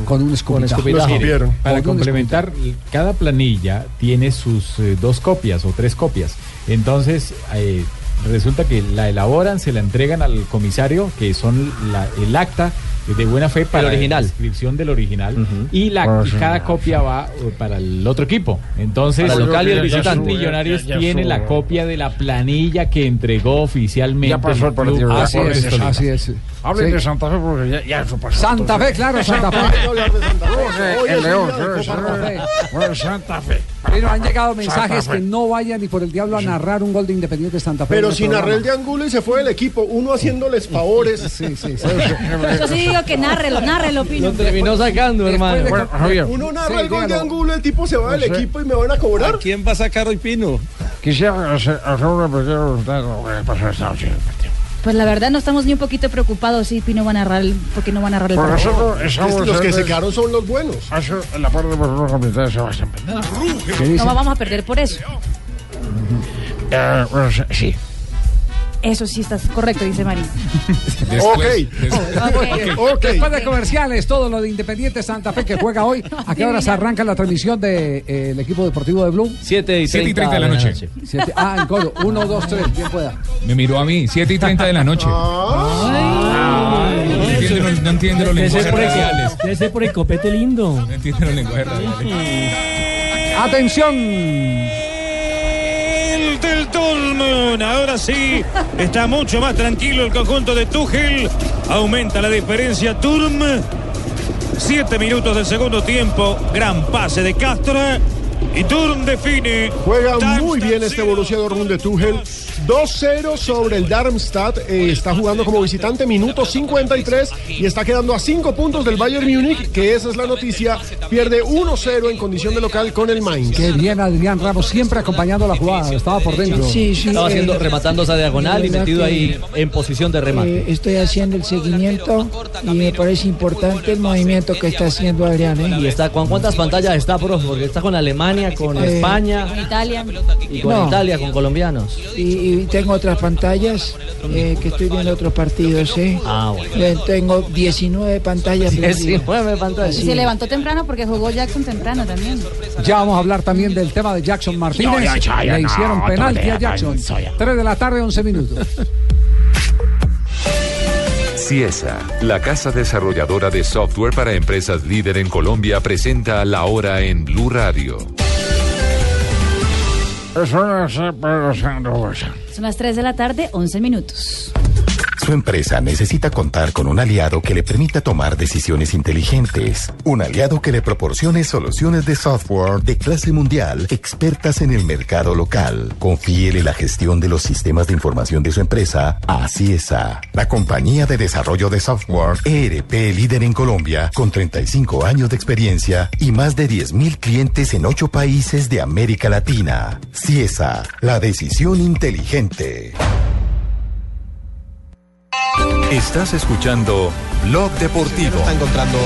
con un escupitajo. Mire, Para Con complementar, cada planilla tiene sus eh, dos copias o tres copias. Entonces, eh, resulta que la elaboran, se la entregan al comisario, que son la- el acta de buena fe para original. la inscripción del original y la y cada copia va eh, para el otro equipo. Entonces, Para el local y el visitante. Millonarios Ya- ya tiene la copia de la planilla que entregó oficialmente. Ya pasó el partido. Así es, así es. Hablen Sí. de Santa Fe porque ya, ya eso pasó. Santa Fe, claro, Santa Fe. El León, Santa sí, Fe. Bueno, Santa Fe. Pero han llegado mensajes que no vayan ni por el diablo a narrar un gol de Independiente Santa Fe. Pero el programa. narrar el de Angulo y se fue del equipo, uno haciéndoles favores. Sí, sí, Yo sí digo que nárrelo, nárrelo, Pino. Lo terminó sacando, hermano. Bueno, Javier. Uno narra Sí, el gol de. Angulo, el tipo se va del equipo y me van a cobrar. ¿A quién va a sacar hoy Pino? Quisiera hacer, una pequeña pregunta lo que pasó esta noche en el partido. Pues la verdad no estamos ni un poquito preocupados si Pino va a narrar, el- porque no va a narrar el Por partido. Los que se quedaron son los buenos. Eso en la parte de de Sebastián Peneda. ¿Qué dice? No vamos a perder por eso. Eh, bueno, sí. Eso sí estás correcto, dice María. ok. Después de comerciales, todo lo de Independiente Santa Fe que juega hoy. ¿A qué horas arranca la transmisión del equipo deportivo de Blue? 7 y 7 y 30 de la noche. Siete- ah, en coro. 1, 2, 3. Bien pueda. Me miró a mí, 7 y 30 de la noche. No entiende los, no entiende los lenguajes por el- radiales. debe ser por el copete lindo. No entiende los lenguajes radiales. Atención. El Dortmund. Ahora sí, está mucho más tranquilo el conjunto de Tuchel. Aumenta la diferencia Turm. Siete minutos del segundo tiempo. Gran pase de Castro. Y Turm define. Juega muy bien este Borussia Dortmund de Tuchel. 2-0 sobre el Darmstadt. Eh, está jugando como visitante, minuto 53. Y está quedando a 5 puntos del Bayern Múnich, que esa es la noticia. Pierde 1-0 en condición de local con el Mainz. Qué bien, Adrián Ramos, siempre acompañando la jugada. Estaba por dentro. Estaba haciendo, eh, rematando esa diagonal y metido ahí en posición de remate. Eh, estoy haciendo el seguimiento y me parece importante el movimiento que está haciendo Adrián. ¿eh? Y está, ¿con cuántas pantallas está, profe? Porque está con Alemania, con Eh, España Italia. y con No. Italia, con colombianos. Y, y tengo otras pantallas eh, que estoy viendo otros partidos. ¿eh? Ah, bueno. Tengo 19 pantallas. prendidas. 19 pantallas. Y se levantó temprano porque jugó Jackson temprano también. Ya vamos a hablar también del tema de Jackson Martínez. No, ya, ya, ya, Le hicieron no penalti a Jackson. canso ya. 3 de la tarde, 11 minutos. Ciesa, la casa desarrolladora de software para empresas líder en Colombia, presenta la hora en Blue Radio. Son las 3 de la tarde, 11 minutos. Su empresa necesita contar con un aliado que le permita tomar decisiones inteligentes. Un aliado que le proporcione soluciones de software de clase mundial, expertas en el mercado local. Confíele la gestión de los sistemas de información de su empresa a CIESA, la compañía de desarrollo de software ERP líder en Colombia, con 35 años de experiencia y más de 10.000 clientes en 8 países de América Latina. CIESA, la decisión inteligente. Estás escuchando Blog Deportivo. Está encontrando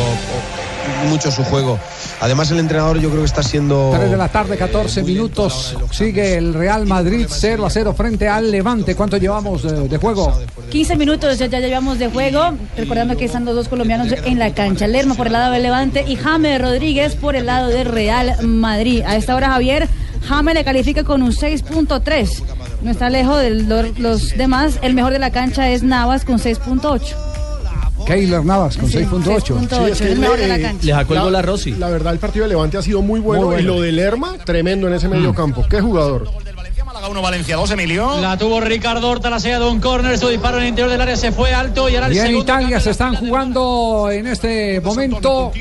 mucho su juego. Además, el entrenador yo creo que está siendo. 3 de la tarde, 14 minutos. Sigue el Real Madrid 0 a 0 frente al Levante. ¿Cuánto llevamos de, de juego? 15 minutos ya, ya llevamos de juego. Recordando que están los dos colombianos en la cancha. Lerma por el lado del Levante y James Rodríguez por el lado del Real Madrid. A esta hora, Javier, James le califica con un 6.3. No está lejos de lo- los demás. El mejor de la cancha es Navas con 6.8. Keylor Navas con 6.8. Sí, es que el mejor de la cancha. Le sacó el gol a Rossi. La verdad, el partido de Levante ha sido muy bueno, Muy bueno. y lo de Lerma, tremendo en ese medio campo. ¿Qué jugador? Málaga 1, Valencia 2, Emilio. La tuvo Ricardo Horta, la sella de un córner, su disparo en el interior del área se fue alto y ahora el Y en segundo Italia se están jugando en este momento.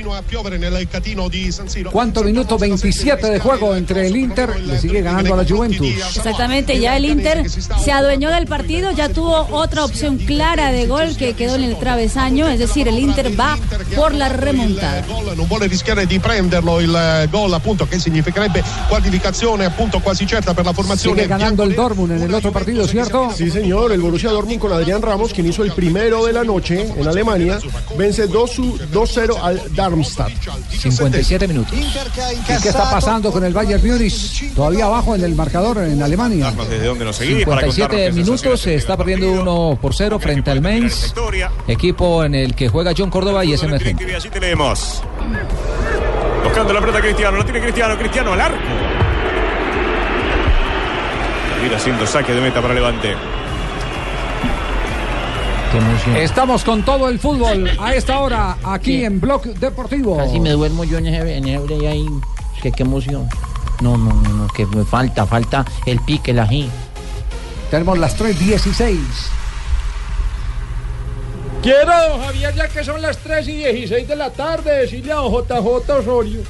¿Cuánto minuto? 27 de juego entre el Inter. Le sigue ganando a la Juventus. Exactamente, ya el Inter se adueñó del partido, ya tuvo otra opción clara de gol que quedó en el travesaño, es decir, el Inter va por la remontada. non vuole rischiare di prenderlo il eh, gol appunto che significherebbe qualificazione appunto quasi certa per la formazione Sigue ganando el Dortmund en el otro partido, ¿cierto? Sí, señor. El Borussia Dortmund con Adrián Ramos, quien hizo el primero de la noche en Alemania, vence 2 2-0 al Darmstadt. 57 minutos. ¿Y qué está pasando con el Bayern Múnich? Todavía abajo en el marcador en Alemania. Para 57 contarnos qué minutos, se está perdiendo 1 por 0 frente al Mainz, equipo en el que juega John Córdoba y tenemos. Buscando la pelota Cristiano, la tiene Cristiano, Cristiano al arco. Ir haciendo saque de meta para Levante. Estamos con todo el fútbol a esta hora aquí en Blog Deportivo. Casi me duermo yo en ese, en ese break ahí. Que qué emoción. No, no, no, no, que me falta, falta el pique, el ají. Tenemos las 3.16. Quiero, don Javier, ya que son las 3 y 16 de la tarde, decirle a don JJ Osorio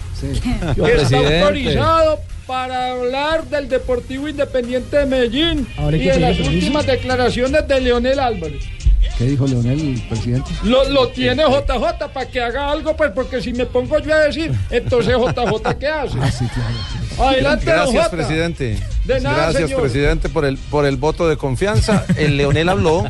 Yo, que está autorizado para hablar del Deportivo Independiente de Medellín Ahora hay y que de las permiso. últimas declaraciones de Leonel Álvarez. ¿Qué dijo Leonel, presidente? Lo, lo tiene JJ para que haga algo, pues porque si me pongo yo a decir, entonces JJ, ¿qué hace? Ah, sí, claro. Adelante, Gracias, presidente. De nada, Gracias, señor. presidente, por el, por el voto de confianza. El Leonel habló,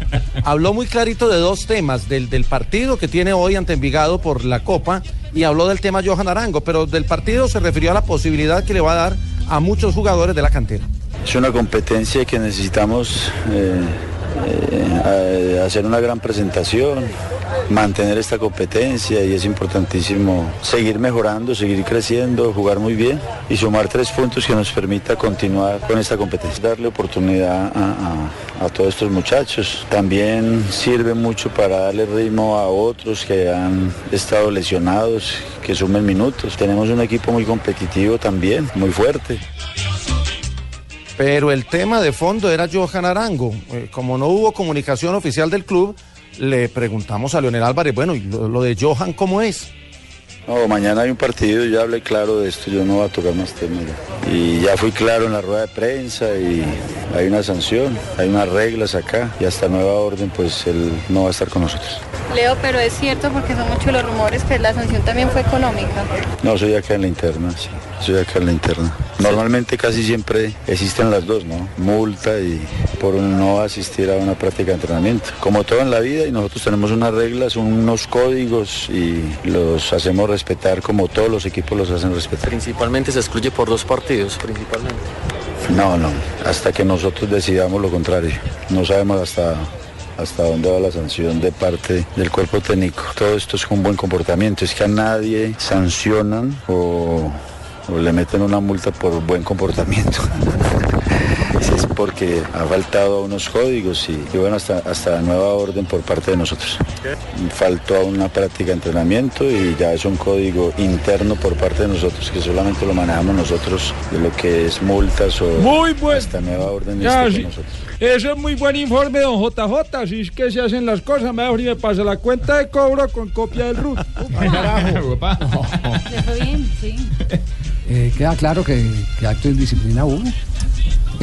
habló muy clarito de dos temas, del, del partido que tiene hoy ante Envigado por la Copa y habló del tema Johan Arango, pero del partido se refirió a la posibilidad que le va a dar a muchos jugadores de la cantera. Es una competencia que necesitamos eh, eh, hacer una gran presentación, mantener esta competencia y es importantísimo seguir mejorando, seguir creciendo, jugar muy bien y sumar tres puntos que nos permita continuar con esta competencia. Darle oportunidad a todos estos muchachos. También sirve mucho para darle ritmo a otros que han estado lesionados, que sumen minutos. Tenemos un equipo muy competitivo también, muy fuerte. Pero el tema de fondo era Johan Arango. Eh, como no hubo comunicación oficial del club, le preguntamos a Leonel Álvarez, bueno, ¿y lo, lo de Johan cómo es? No, mañana hay un partido, ya hablé claro de esto, yo no voy a tocar más temas. Y ya fui claro en la rueda de prensa y hay una sanción, hay unas reglas acá y hasta nueva orden pues él no va a estar con nosotros. Leo, pero es cierto porque son muchos los rumores que la sanción también fue económica. No, soy acá en la interna, sí, soy acá en la interna. Normalmente casi siempre existen las dos, ¿no? Multa y por no asistir a una práctica de entrenamiento. Como todo en la vida y nosotros tenemos unas reglas, unos códigos y los hacemos respetar como todos los equipos los hacen respetar. Principalmente se excluye por dos partidos, principalmente. No, no, hasta que nosotros decidamos lo contrario. No sabemos hasta, hasta dónde va la sanción de parte del cuerpo técnico. Todo esto es con buen comportamiento, es que a nadie sancionan o, le meten una multa por buen comportamiento. porque ha faltado a unos códigos y, y bueno, hasta, hasta nueva orden por parte de nosotros. Faltó a una práctica de entrenamiento y ya es un código interno por parte de nosotros que solamente lo manejamos nosotros de lo que es multas o Muy buen. hasta nueva orden Ya, sí. nosotros. Eso es muy buen informe, don JJ. Así es que se hacen las cosas. Mejor y me pasa la cuenta de cobro con copia del RUT. Le fue bien, sí. Eh, queda claro que, que acto de indisciplina hubo.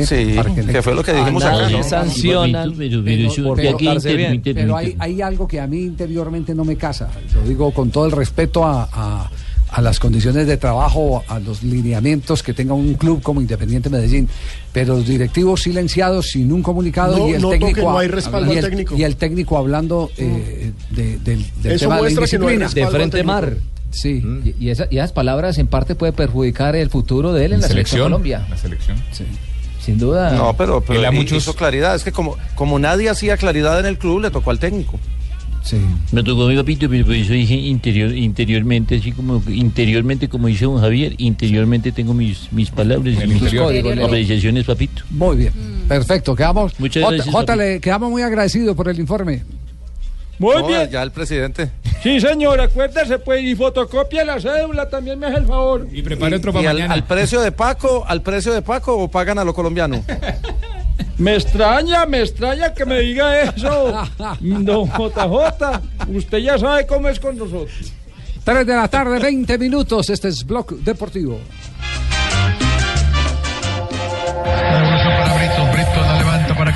Sí, que fue lo que dijimos Ah, acá, ¿no? sancionan. Pero- Pero, pero- pero- portarse bien. pero hay, hay algo que a mí interiormente no me casa. Lo digo con todo el respeto a, a- a las condiciones de trabajo, a los lineamientos que tenga un club como Independiente Medellín. Pero los directivos silenciados sin un comunicado No, y el técnico que no a- hay respaldo y el, técnico. y el técnico hablando eh, de- del, del Eso tema de la indisciplina. De frente mar. Sí. Y, y esa- y esas palabras en parte puede perjudicar el futuro de él en la selección, Colombia. La selección. Sin duda. No, pero, pero Él a hi- muchos- hizo claridad. Es que como, como nadie hacía claridad en el club, le tocó al técnico. Sí. Me tocó mi papito, pero por eso dije interior, interiormente, así como interiormente, como dice don Javier, interiormente tengo mis, mis palabras y mis apreciaciones, papito. Muy bien, perfecto. Quedamos, Muchas gracias, Jota, papi. le quedamos muy agradecidos por el informe. Muy No, bien. Ya el presidente. Sí, señor, acuérdese, pues, y fotocopia la cédula, también me hace el favor. Y Y al, al precio de Paco, al precio de Paco o pagan a lo colombiano. Me extraña, me extraña que me diga eso, don JJ. Usted ya sabe cómo es con nosotros. 3 de la tarde, 20 minutos. Este es Blog Deportivo.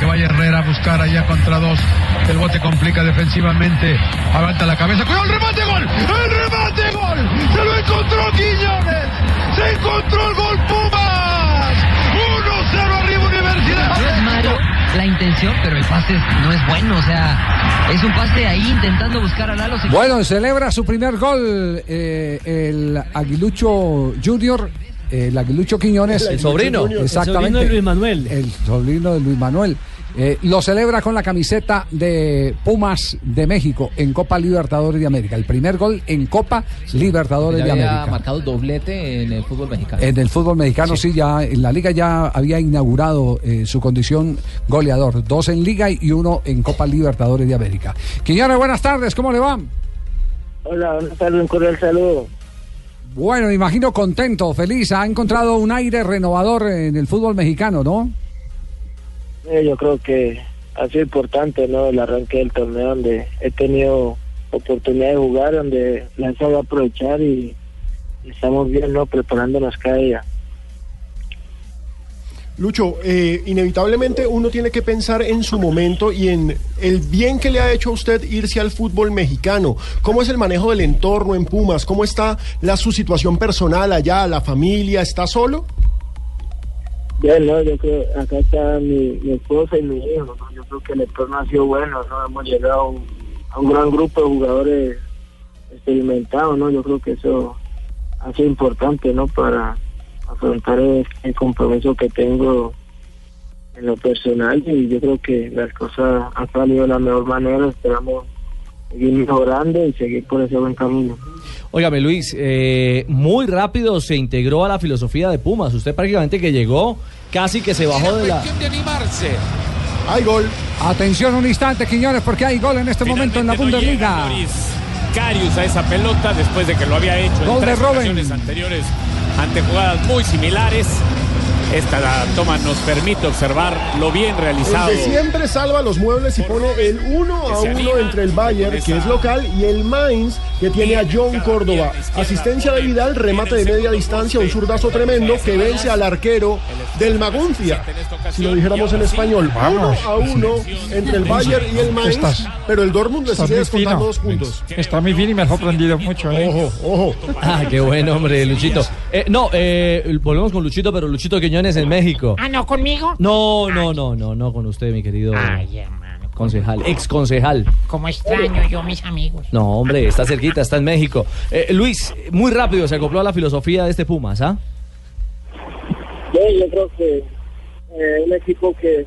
Que vaya Herrera a buscar allá contra dos. El bote complica defensivamente. Levanta la cabeza. ¡Cuidado el remate! ¡Gol! ¡El remate! ¡Gol! ¡Se lo encontró Quiñones! ¡Se encontró el gol Pumas! 1-0 arriba Universidad. No es malo la intención, pero el pase no es bueno. O sea, es un pase ahí intentando buscar a Lalo. Bueno, celebra su primer gol eh, el Aguilucho Junior. El Aguilucho Quiñones. El sobrino. El Exactamente. sobrino de Luis Manuel. El sobrino de Luis Manuel. Eh, lo celebra con la camiseta de Pumas de México en Copa Libertadores de América. El primer gol en Copa Libertadores Ya de había América. marcado doblete en el fútbol mexicano. En el fútbol mexicano sí. ya en la liga ya había inaugurado eh, su condición goleador, dos en liga y uno en Copa Libertadores de América. Quiñones, buenas tardes, ¿cómo le va? Hola, buenas tardes, un cordial saludo. Bueno, me imagino contento, feliz, ha encontrado un aire renovador en el fútbol mexicano, ¿no? Eh, yo creo que ha sido importante ¿no? el arranque del torneo donde he tenido oportunidad de jugar, donde la he sabido aprovechar y, estamos bien ¿no? preparándonos cada día. Lucho, eh, inevitablemente uno tiene que pensar en su momento y en el bien que le ha hecho a usted irse al fútbol mexicano. ¿Cómo es el manejo del entorno en Pumas? ¿Cómo está la, su situación personal allá, la familia? ¿Está solo? Bien, ¿no? yo creo acá está mi, esposa y mi hijo. Yo creo que el entorno ha sido bueno, ¿no? hemos llegado a un, a un gran grupo de jugadores experimentados, ¿no? yo creo que eso ha sido importante ¿no? para afrontar el, compromiso que tengo en lo personal y yo creo que las cosas han salido de la mejor manera. Esperamos seguir mejorando y seguir por ese buen camino. Óigame, Luis, eh, muy rápido se integró a la filosofía de Pumas. Usted prácticamente que llegó, casi que se bajó de la... de animarse. Hay gol. Atención un instante, Quiñones, porque hay gol en este momento en la Bundesliga. Carius a esa pelota después de que lo había hecho Gol en de tres ocasiones anteriores ante jugadas muy similares. Esta toma nos permite observar lo bien El realizado. de siempre salva los muebles y pone el 1 a 1 entre el Bayern, que es local, y el Mainz, que tiene a John Córdoba. Asistencia de Vidal, remate de media distancia, un zurdazo tremendo que vence al arquero del Maguncia. Si lo dijéramos en español, 1 Vamos. a 1 entre el Bayern y el Mainz, pero el Dortmund le sigue muy descontando fino. dos puntos. Está muy bien y me ha sorprendido mucho. ¿eh? Ojo, ojo. Ah, qué bueno, hombre, Luchito. Eh, no, eh, volvemos con Luchito, pero Luchito Quiñones en México. Ah, no, conmigo. No, no, no, no, no con usted, mi querido Ay, hermano. concejal, ex concejal. Como extraño yo mis amigos. No, hombre, está cerquita, está en México. Eh, Luis, muy rápido se acopló a la filosofía de este Pumas, ¿ah? Sí, yo creo que eh, un equipo que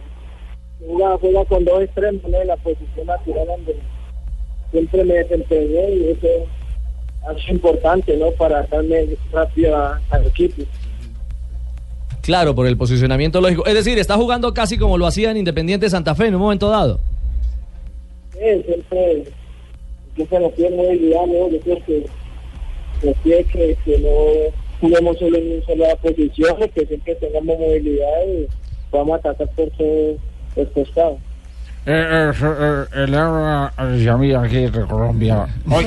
juega, juega con dos extremos ¿no? en la posición natural donde siempre me desempeñé y eso es importante ¿no? para darme rápido a- al equipo. Claro, por el posicionamiento lógico. Es decir, está jugando casi como lo hacía en Independiente Santa Fe en un momento dado. Sí, siempre, siempre nos pide movilidad, ¿no? Yo creo que nos pide que, que no juguemos solo en una sola posición, que siempre tengamos movilidad y podamos atacar por todos los costados. Eh, eh, eh, el habla Yamí aquí de Colombia. Hoy,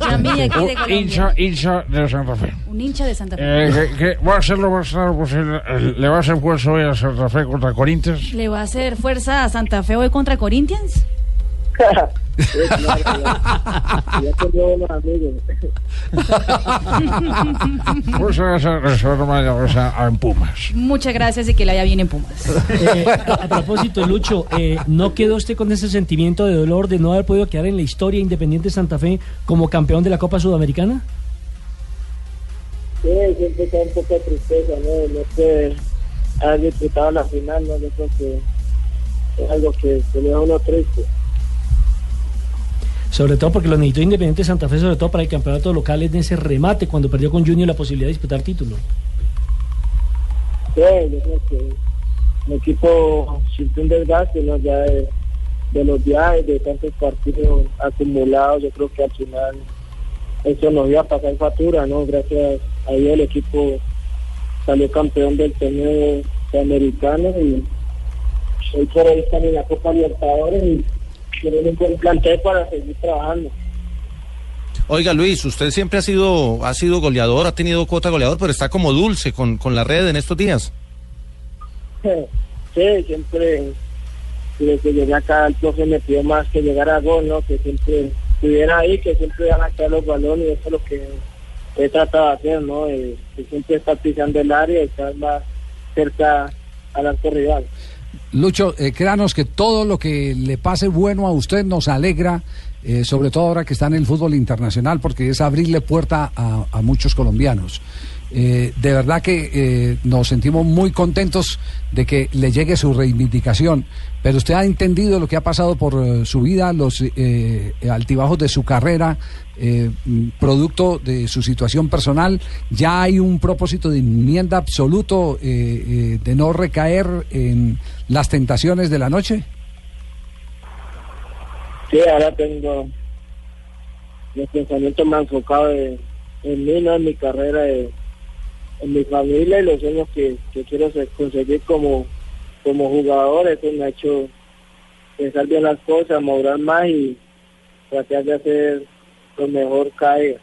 Yamí aquí de Colombia. hincha, hincha de Santa Fe. Un hincha de Santa Fe. Eh, que, que va a hacer lo más claro posible. Eh, Le va a hacer fuerza hoy a Santa Fe contra Corinthians. ¿Le va a hacer fuerza a Santa Fe hoy contra Corinthians? Muchas gracias y que le haya bien en Pumas. Eh, a, a propósito, Lucho, eh, ¿no quedó usted con ese sentimiento de dolor de no haber podido quedar en la historia Independiente Santa Fe como campeón de la Copa Sudamericana? Sí, siempre está un poco de tristeza, ¿no? No sé, haber disputado la final, ¿no? Yo creo que es algo que, que le da uno triste. Sobre todo porque lo necesitó Independiente Santa Fe, sobre todo para el campeonato local, en ese remate cuando perdió con Junior la posibilidad de disputar título. Sí, yo creo que el equipo sintió un desgaste, ¿no? Ya de, los viajes, de tantos partidos acumulados, yo creo que al final eso nos iba a pasar factura, ¿no? Gracias a Dios el equipo salió campeón del torneo sudamericano y hoy por hoy están en la Copa Libertadores y tienen un buen plantel para seguir trabajando. Oiga Luis, usted siempre ha sido, ha sido goleador, ha tenido cuota goleador, pero está como dulce con, con la red en estos días. Sí, siempre, desde que llegué acá, el profe me pidió más que llegar a gol, ¿no? Que siempre estuviera ahí, que siempre iban a caer los balones, y eso es lo que he tratado de hacer, ¿no? Eh, que siempre estar pisando el área y estar más cerca al arco rival. Lucho, eh, créanos que todo lo que le pase bueno a usted nos alegra, eh, sobre todo ahora que está en el fútbol internacional, porque es abrirle puerta a, a muchos colombianos. Eh, de verdad que eh, nos sentimos muy contentos de que le llegue su reivindicación, pero usted ha entendido lo que ha pasado por eh, su vida, los eh, altibajos de su carrera, eh, mm, producto de su situación personal. Ya hay un propósito de enmienda absoluto eh, eh, de no recaer en las tentaciones de la noche. Sí, ahora tengo los pensamientos más enfocados en, mí, ¿no? En mi carrera, en mi familia y los sueños que, que quiero se- conseguir como, como jugador. Eso me ha hecho pensar bien las cosas, madurar más y tratar de hacer lo mejor cada día.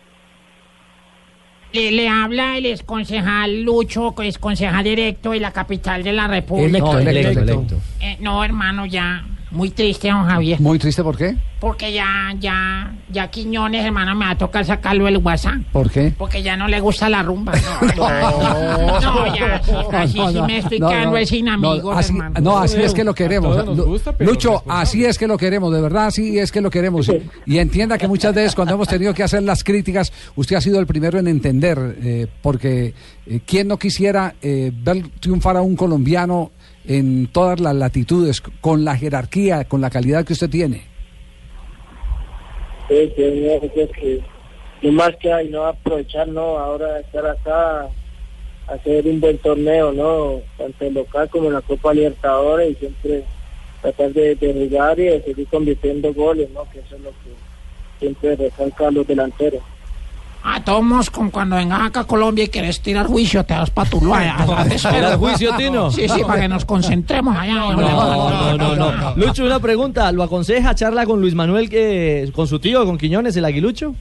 Le, le habla el exconcejal Lucho, que es concejal directo de la capital de la República. Electo, electo, electo. Eh, no, hermano, ya. Muy triste, don Javier. Muy triste, ¿por qué? Porque ya, ya, ya Quiñones, hermano, me va a tocar sacarlo del WhatsApp. ¿Por qué? Porque ya no le gusta la rumba. No, no, ya, sí, así No, sí me estoy no, quedando no, es sin no, amigos, así, hermano. no, así es que lo queremos. Gusta, Lucho, así es que lo queremos, de verdad, así es que lo queremos. Y, y entienda que muchas veces cuando hemos tenido que hacer las críticas, usted ha sido el primero en entender, eh, porque eh, quién no quisiera eh, ver triunfar a un colombiano en todas las latitudes, con la jerarquía, con la calidad que usted tiene. Sí, no, es que lo más que hay, no aprovechar, no, ahora estar acá, hacer un buen torneo, no, tanto el local como en la Copa Libertadores y siempre tratar de, de jugar y de seguir convirtiendo goles, no, que eso es lo que siempre resalta a los delanteros. A todos con cuando vengas acá a Colombia y quieres tirar juicio, te das pa' tu ¿Tirar juicio, Tino? Sí, sí, para que nos concentremos allá. No, no, no, no. Lucho, una pregunta. ¿Lo aconseja charla con Luis Manuel, que con su tío, con Quiñones, el aguilucho?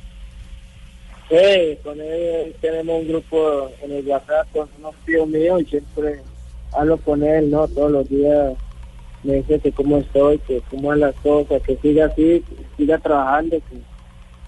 Sí, con él tenemos un grupo en el WhatsApp con unos tíos míos y siempre hablo con él, ¿no? Todos los días me dice que cómo estoy, que cómo van las cosas, que siga así, que siga trabajando,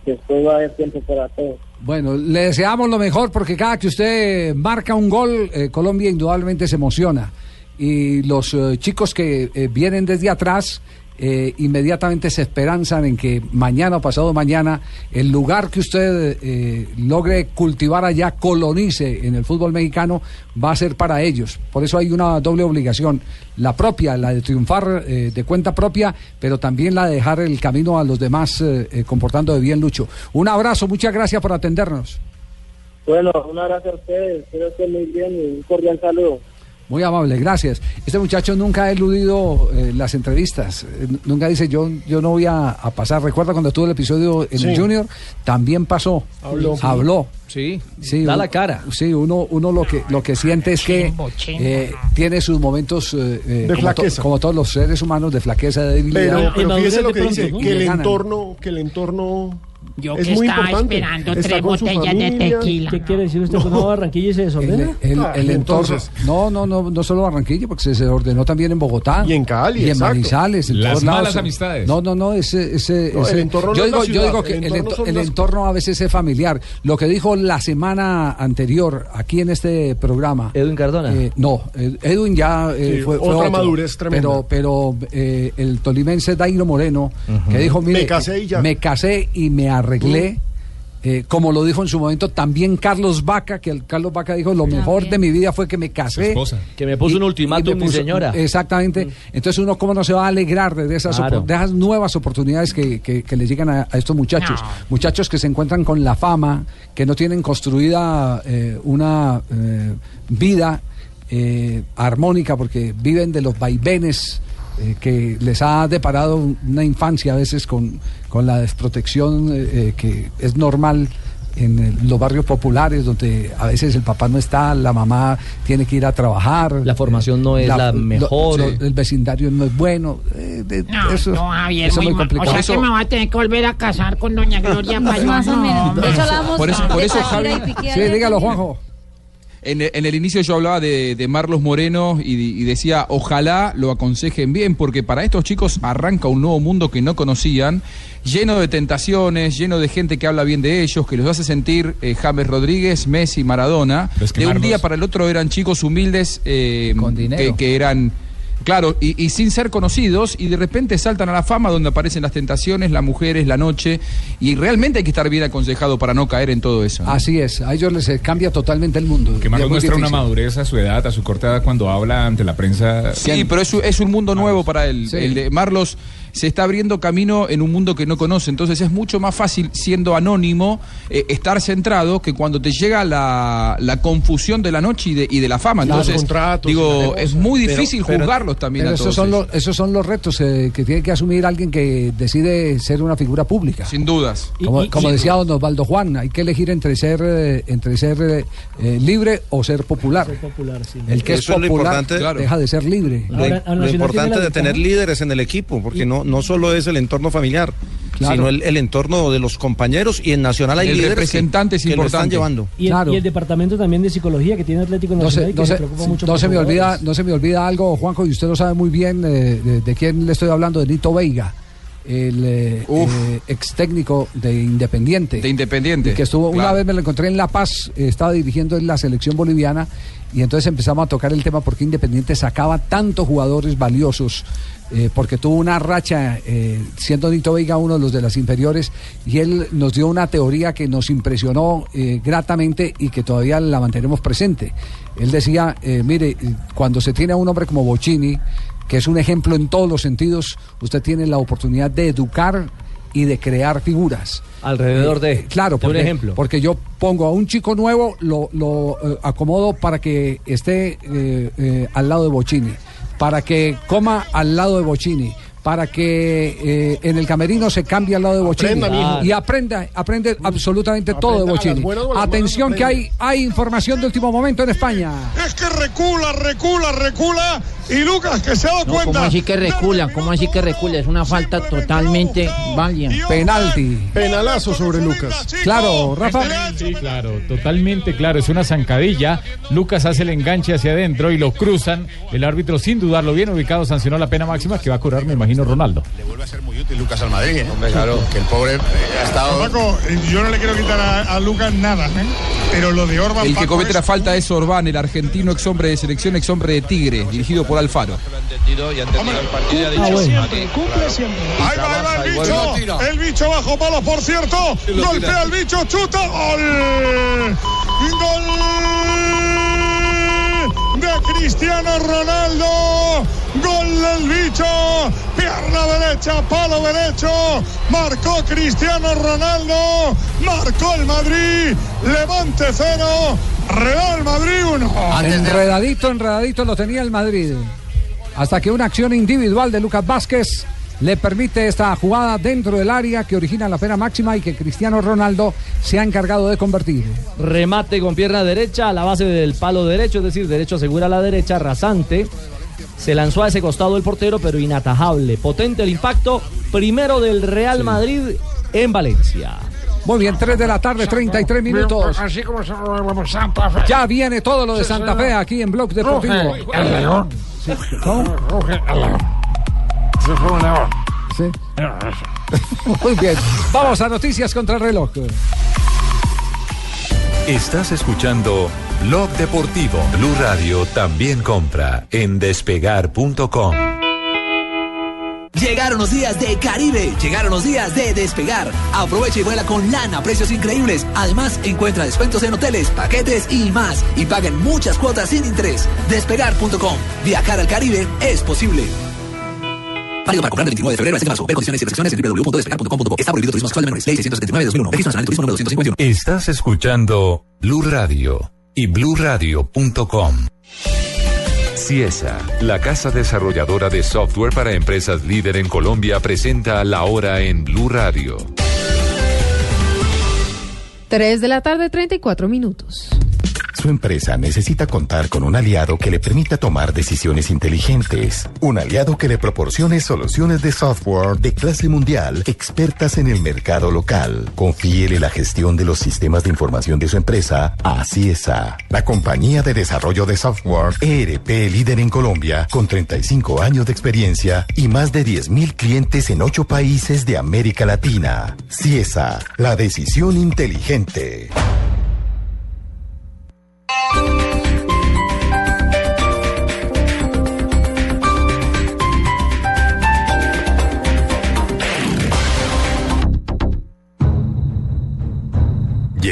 que después va a haber tiempo para todo. Bueno, le deseamos lo mejor porque cada que usted marca un gol, eh, Colombia indudablemente se emociona. Y los eh, chicos que eh, vienen desde atrás eh, inmediatamente se esperanzan en que mañana o pasado mañana el lugar que usted eh, logre cultivar allá, colonice en el fútbol mexicano, va a ser para ellos. Por eso hay una doble obligación, la propia, la de triunfar eh, de cuenta propia, pero también la de dejar el camino a los demás eh, eh, comportando de bien, Lucho. Un abrazo, muchas gracias por atendernos. Bueno, un abrazo a ustedes, espero que muy bien y un cordial saludo. Muy amable, gracias. Este muchacho nunca ha eludido eh, las entrevistas, eh, nunca dice yo, yo no voy a, a pasar. Recuerda cuando tuvo el episodio en el. Junior, también pasó, Habló. habló. Sí, Sí, da la cara. Sí, uno, uno lo que lo que siente es que eh, tiene sus momentos eh, De como, to- como todos los seres humanos de flaqueza, de debilidad. Pero, pero fíjese lo que dice, ¿no? que el entorno, que el entorno Yo es que muy estaba importante. esperando Está tres botellas de tequila. ¿Qué quiere decir usted? ¿Que no Barranquilla y se desordena? El, el- Ah, el entonces- No, no, no, no solo Barranquilla, porque se, se ordenó también en Bogotá. Y en Cali, Y en exacto. Manizales. En Las todos malas lados. amistades. No, no, no, ese. ese, No, el entorno no yo, digo, yo digo que el el, entorno ento- son el las- entorno a veces es familiar. Lo que dijo la semana anterior aquí en este programa. Edwin Cardona. eh, no, Edwin ya eh, Sí, fue, fue otra otro. madurez tremenda. Pero, pero eh, el tolimense Dairo Moreno, que dijo: Mire, Me casé y ya". me casé y me arreglé. Eh, como lo dijo en su momento también Carlos Vaca, que el Carlos Vaca dijo, lo mejor de mi vida fue que me casé. esposa. Que me puso un ultimátum, mi señora. Exactamente. Entonces uno cómo no se va a alegrar de esas, Claro. de esas nuevas oportunidades que, que- que le llegan a, a estos muchachos. No. Muchachos que se encuentran con la fama, que no tienen construida eh, una eh, vida eh, armónica porque viven de los vaivenes eh, que les ha deparado una infancia a veces con, con la desprotección eh, eh, que es normal en eh, los barrios populares donde a veces el papá no está, la mamá tiene que ir a trabajar. La formación no es la mejor. lo- el vecindario no es bueno. eh, de- No, eso, no, Javier, eso es muy complicado. O sea que me va a tener que volver a casar con doña Gloria Payón. Más o menos. Por eso- por eso, Shakira Javi- y Piqué Sí, dígalo. Juanjo. En, en el inicio yo hablaba de, de Marlos Moreno y, y decía, ojalá lo aconsejen bien, porque para estos chicos arranca un nuevo mundo que no conocían, lleno de tentaciones, lleno de gente que habla bien de ellos, que los hace sentir eh, James Rodríguez, Messi, Maradona. Es que de un día para el otro eran chicos humildes eh, Con dinero. Que, que eran... Claro, y, y sin ser conocidos, y de repente saltan a la fama donde aparecen las tentaciones, las mujeres, la noche, y realmente hay que estar bien aconsejado para no caer en todo eso. ¿no? Así es, a ellos les eh, cambia totalmente el mundo. Que muestra una madurez a su edad, a su corta edad, cuando habla ante la prensa. Sí, pero es, un- es un mundo nuevo para él. Sí. El de Marlos se está abriendo camino en un mundo que no conoce. Entonces es mucho más fácil, siendo anónimo, eh, estar centrado que cuando te llega la, la confusión de la noche y de, y de la fama. Los Entonces, contratos digo, es muy difícil pero- juzgarlos también Pero a esos todos son, ellos. los, esos son los retos eh, que tiene que asumir alguien que decide ser una figura pública. Sin dudas. Como, y- como y- decía don Osvaldo Juan, hay que elegir entre ser eh, entre ser eh, eh, libre o ser popular. Soy popular, sí. El que Eso es es lo popular importante. Deja de ser libre. Lo, Ahora, lo importante de tener líderes en el equipo, porque no, no solo es el entorno familiar, Claro. sino el, el entorno de los compañeros y en Nacional hay El líderes que, representante es que lo están llevando. Y el, Claro. y el departamento también de psicología que tiene Atlético No Nacional se, y que no se se- preocupa mucho no por se me olvida, no se me olvida algo, Juanjo, y usted lo sabe muy bien eh, de, de quién le estoy hablando, de Nito Veiga. El eh, eh, ex técnico de Independiente. De Independiente. Y que estuvo, una vez me lo encontré en La Paz, eh, estaba dirigiendo en la selección boliviana y entonces empezamos a tocar el tema porque Independiente sacaba tantos jugadores valiosos. porque tuvo una racha, siendo Nito Veiga uno de los de las inferiores, y él nos dio una teoría que nos impresionó gratamente y que todavía la mantenemos presente. Él decía, mire, cuando se tiene a un hombre como Bocini, que es un ejemplo en todos los sentidos, usted tiene la oportunidad de educar y de crear figuras. Alrededor de- Eh, claro, de un porque, ejemplo. porque yo pongo a un chico nuevo, lo, lo, eh, acomodo para que esté eh, eh, al lado de Bocini, para que coma al lado de Bocini, para que eh, en el camerino se cambie al lado de Aprenda, mijo. y aprenda, aprende absolutamente todo de buenas malas, Atención que hay, hay información de último momento en España. Es que recula, recula, recula. Y Lucas, que se ha dado No, ¿Cómo cuenta. así que recula? ¿Cómo así que recula? Es una falta totalmente válida. Penalti. Penalazo sobre Lucas. Claro, Rafa. Sí, claro, totalmente claro. Es una zancadilla. Lucas hace el enganche hacia adentro y lo cruzan. El árbitro, sin dudarlo, bien ubicado, sancionó la pena máxima que va a curar, me imagino, Ronaldo. Le vuelve a ser muy útil Lucas al Madrid. ¿eh? claro. Que el pobre eh, ha estado. Paco, eh, yo no le quiero quitar a, a Lucas nada, ¿eh? pero lo de Orban. El que comete la falta es Orbán, el argentino ex hombre de selección, ex hombre de Tigre, dirigido por Alfaro. Cumple siempre. Ahí va, ahí va el bicho. El bicho bajo palos, por cierto. Golpea el bicho, chuta. Gol. Gol Cristiano Ronaldo. Gol del bicho. Pierna derecha, palo derecho. Marcó Cristiano Ronaldo. Marcó el Madrid. Levante cero. Real Madrid uno. Enredadito, enredadito lo tenía el Madrid. Hasta que una acción individual de Lucas Vázquez le permite esta jugada dentro del área que origina la pena máxima y que Cristiano Ronaldo se ha encargado de convertir. Remate con pierna derecha a la base del palo derecho, es decir, derecho asegura a la derecha, rasante. Se lanzó a ese costado el portero, pero inatajable. Potente el impacto, primero del Real Madrid en Valencia. Muy bien, 3 de la tarde, 33 minutos. Así como se lo Santa Fe. Ya viene todo lo de Santa Fe aquí en Blog Deportivo. Ruge el león. Sí, ¿cómo? Ruge el león. Sí, fue un león. Sí. Muy bien. Vamos a noticias contra el reloj. Estás escuchando Blog Deportivo. Blue Radio también compra en despegar.com. Llegaron los días de Caribe, llegaron los días de despegar. Aprovecha y vuela con lana, precios increíbles. Además, encuentra descuentos en hoteles, paquetes y más. Y paguen muchas cuotas sin interés. Despegar.com. Viajar al Caribe es posible. Válido para comprar del 29 de febrero al 6 de marzo. Ver condiciones y restricciones en www.despegar.com.co. Está prohibido turismo sexual de menores. Ley 679 2001. Registro Nacional de Turismo número 251. Estás escuchando Blue Radio y bluradio.com. Ciesa, la casa desarrolladora de software para empresas líder en Colombia, presenta la hora en Blue Radio. 3 de la tarde, 34 minutos. Su empresa necesita contar con un aliado que le permita tomar decisiones inteligentes. Un aliado que le proporcione soluciones de software de clase mundial, expertas en el mercado local. Confíele la gestión de los sistemas de información de su empresa a CIESA, la compañía de desarrollo de software ERP líder en Colombia, con 35 años de experiencia y más de 10.000 clientes en 8 países de América Latina. CIESA, la decisión inteligente.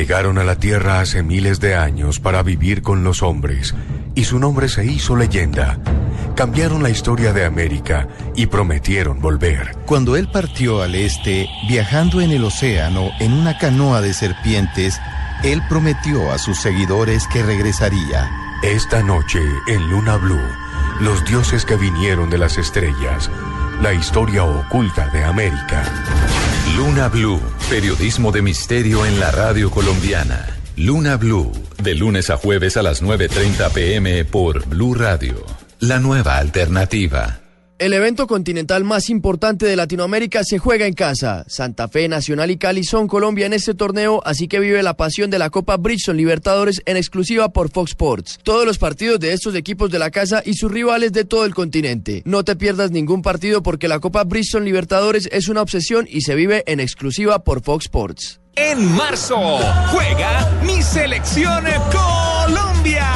Llegaron a la Tierra hace miles de años para vivir con los hombres, y su nombre se hizo leyenda. Cambiaron la historia de América y prometieron volver. Cuando él partió al este, viajando en el océano en una canoa de serpientes, él prometió a sus seguidores que regresaría. Esta noche, en Luna Blue, los dioses que vinieron de las estrellas, la historia oculta de América. Luna Blue, periodismo de misterio en la radio colombiana. Luna Blue, de lunes a jueves a las 9.30 pm por Blue Radio. La nueva alternativa. El evento continental más importante de Latinoamérica se juega en casa. Santa Fe, Nacional y Cali son Colombia en este torneo, así que vive la pasión de la Copa Bridgestone Libertadores en exclusiva por Fox Sports. Todos los partidos de estos equipos de la casa y sus rivales de todo el continente. No te pierdas ningún partido porque la Copa Bridgestone Libertadores es una obsesión y se vive en exclusiva por Fox Sports. En marzo juega mi selección Colombia.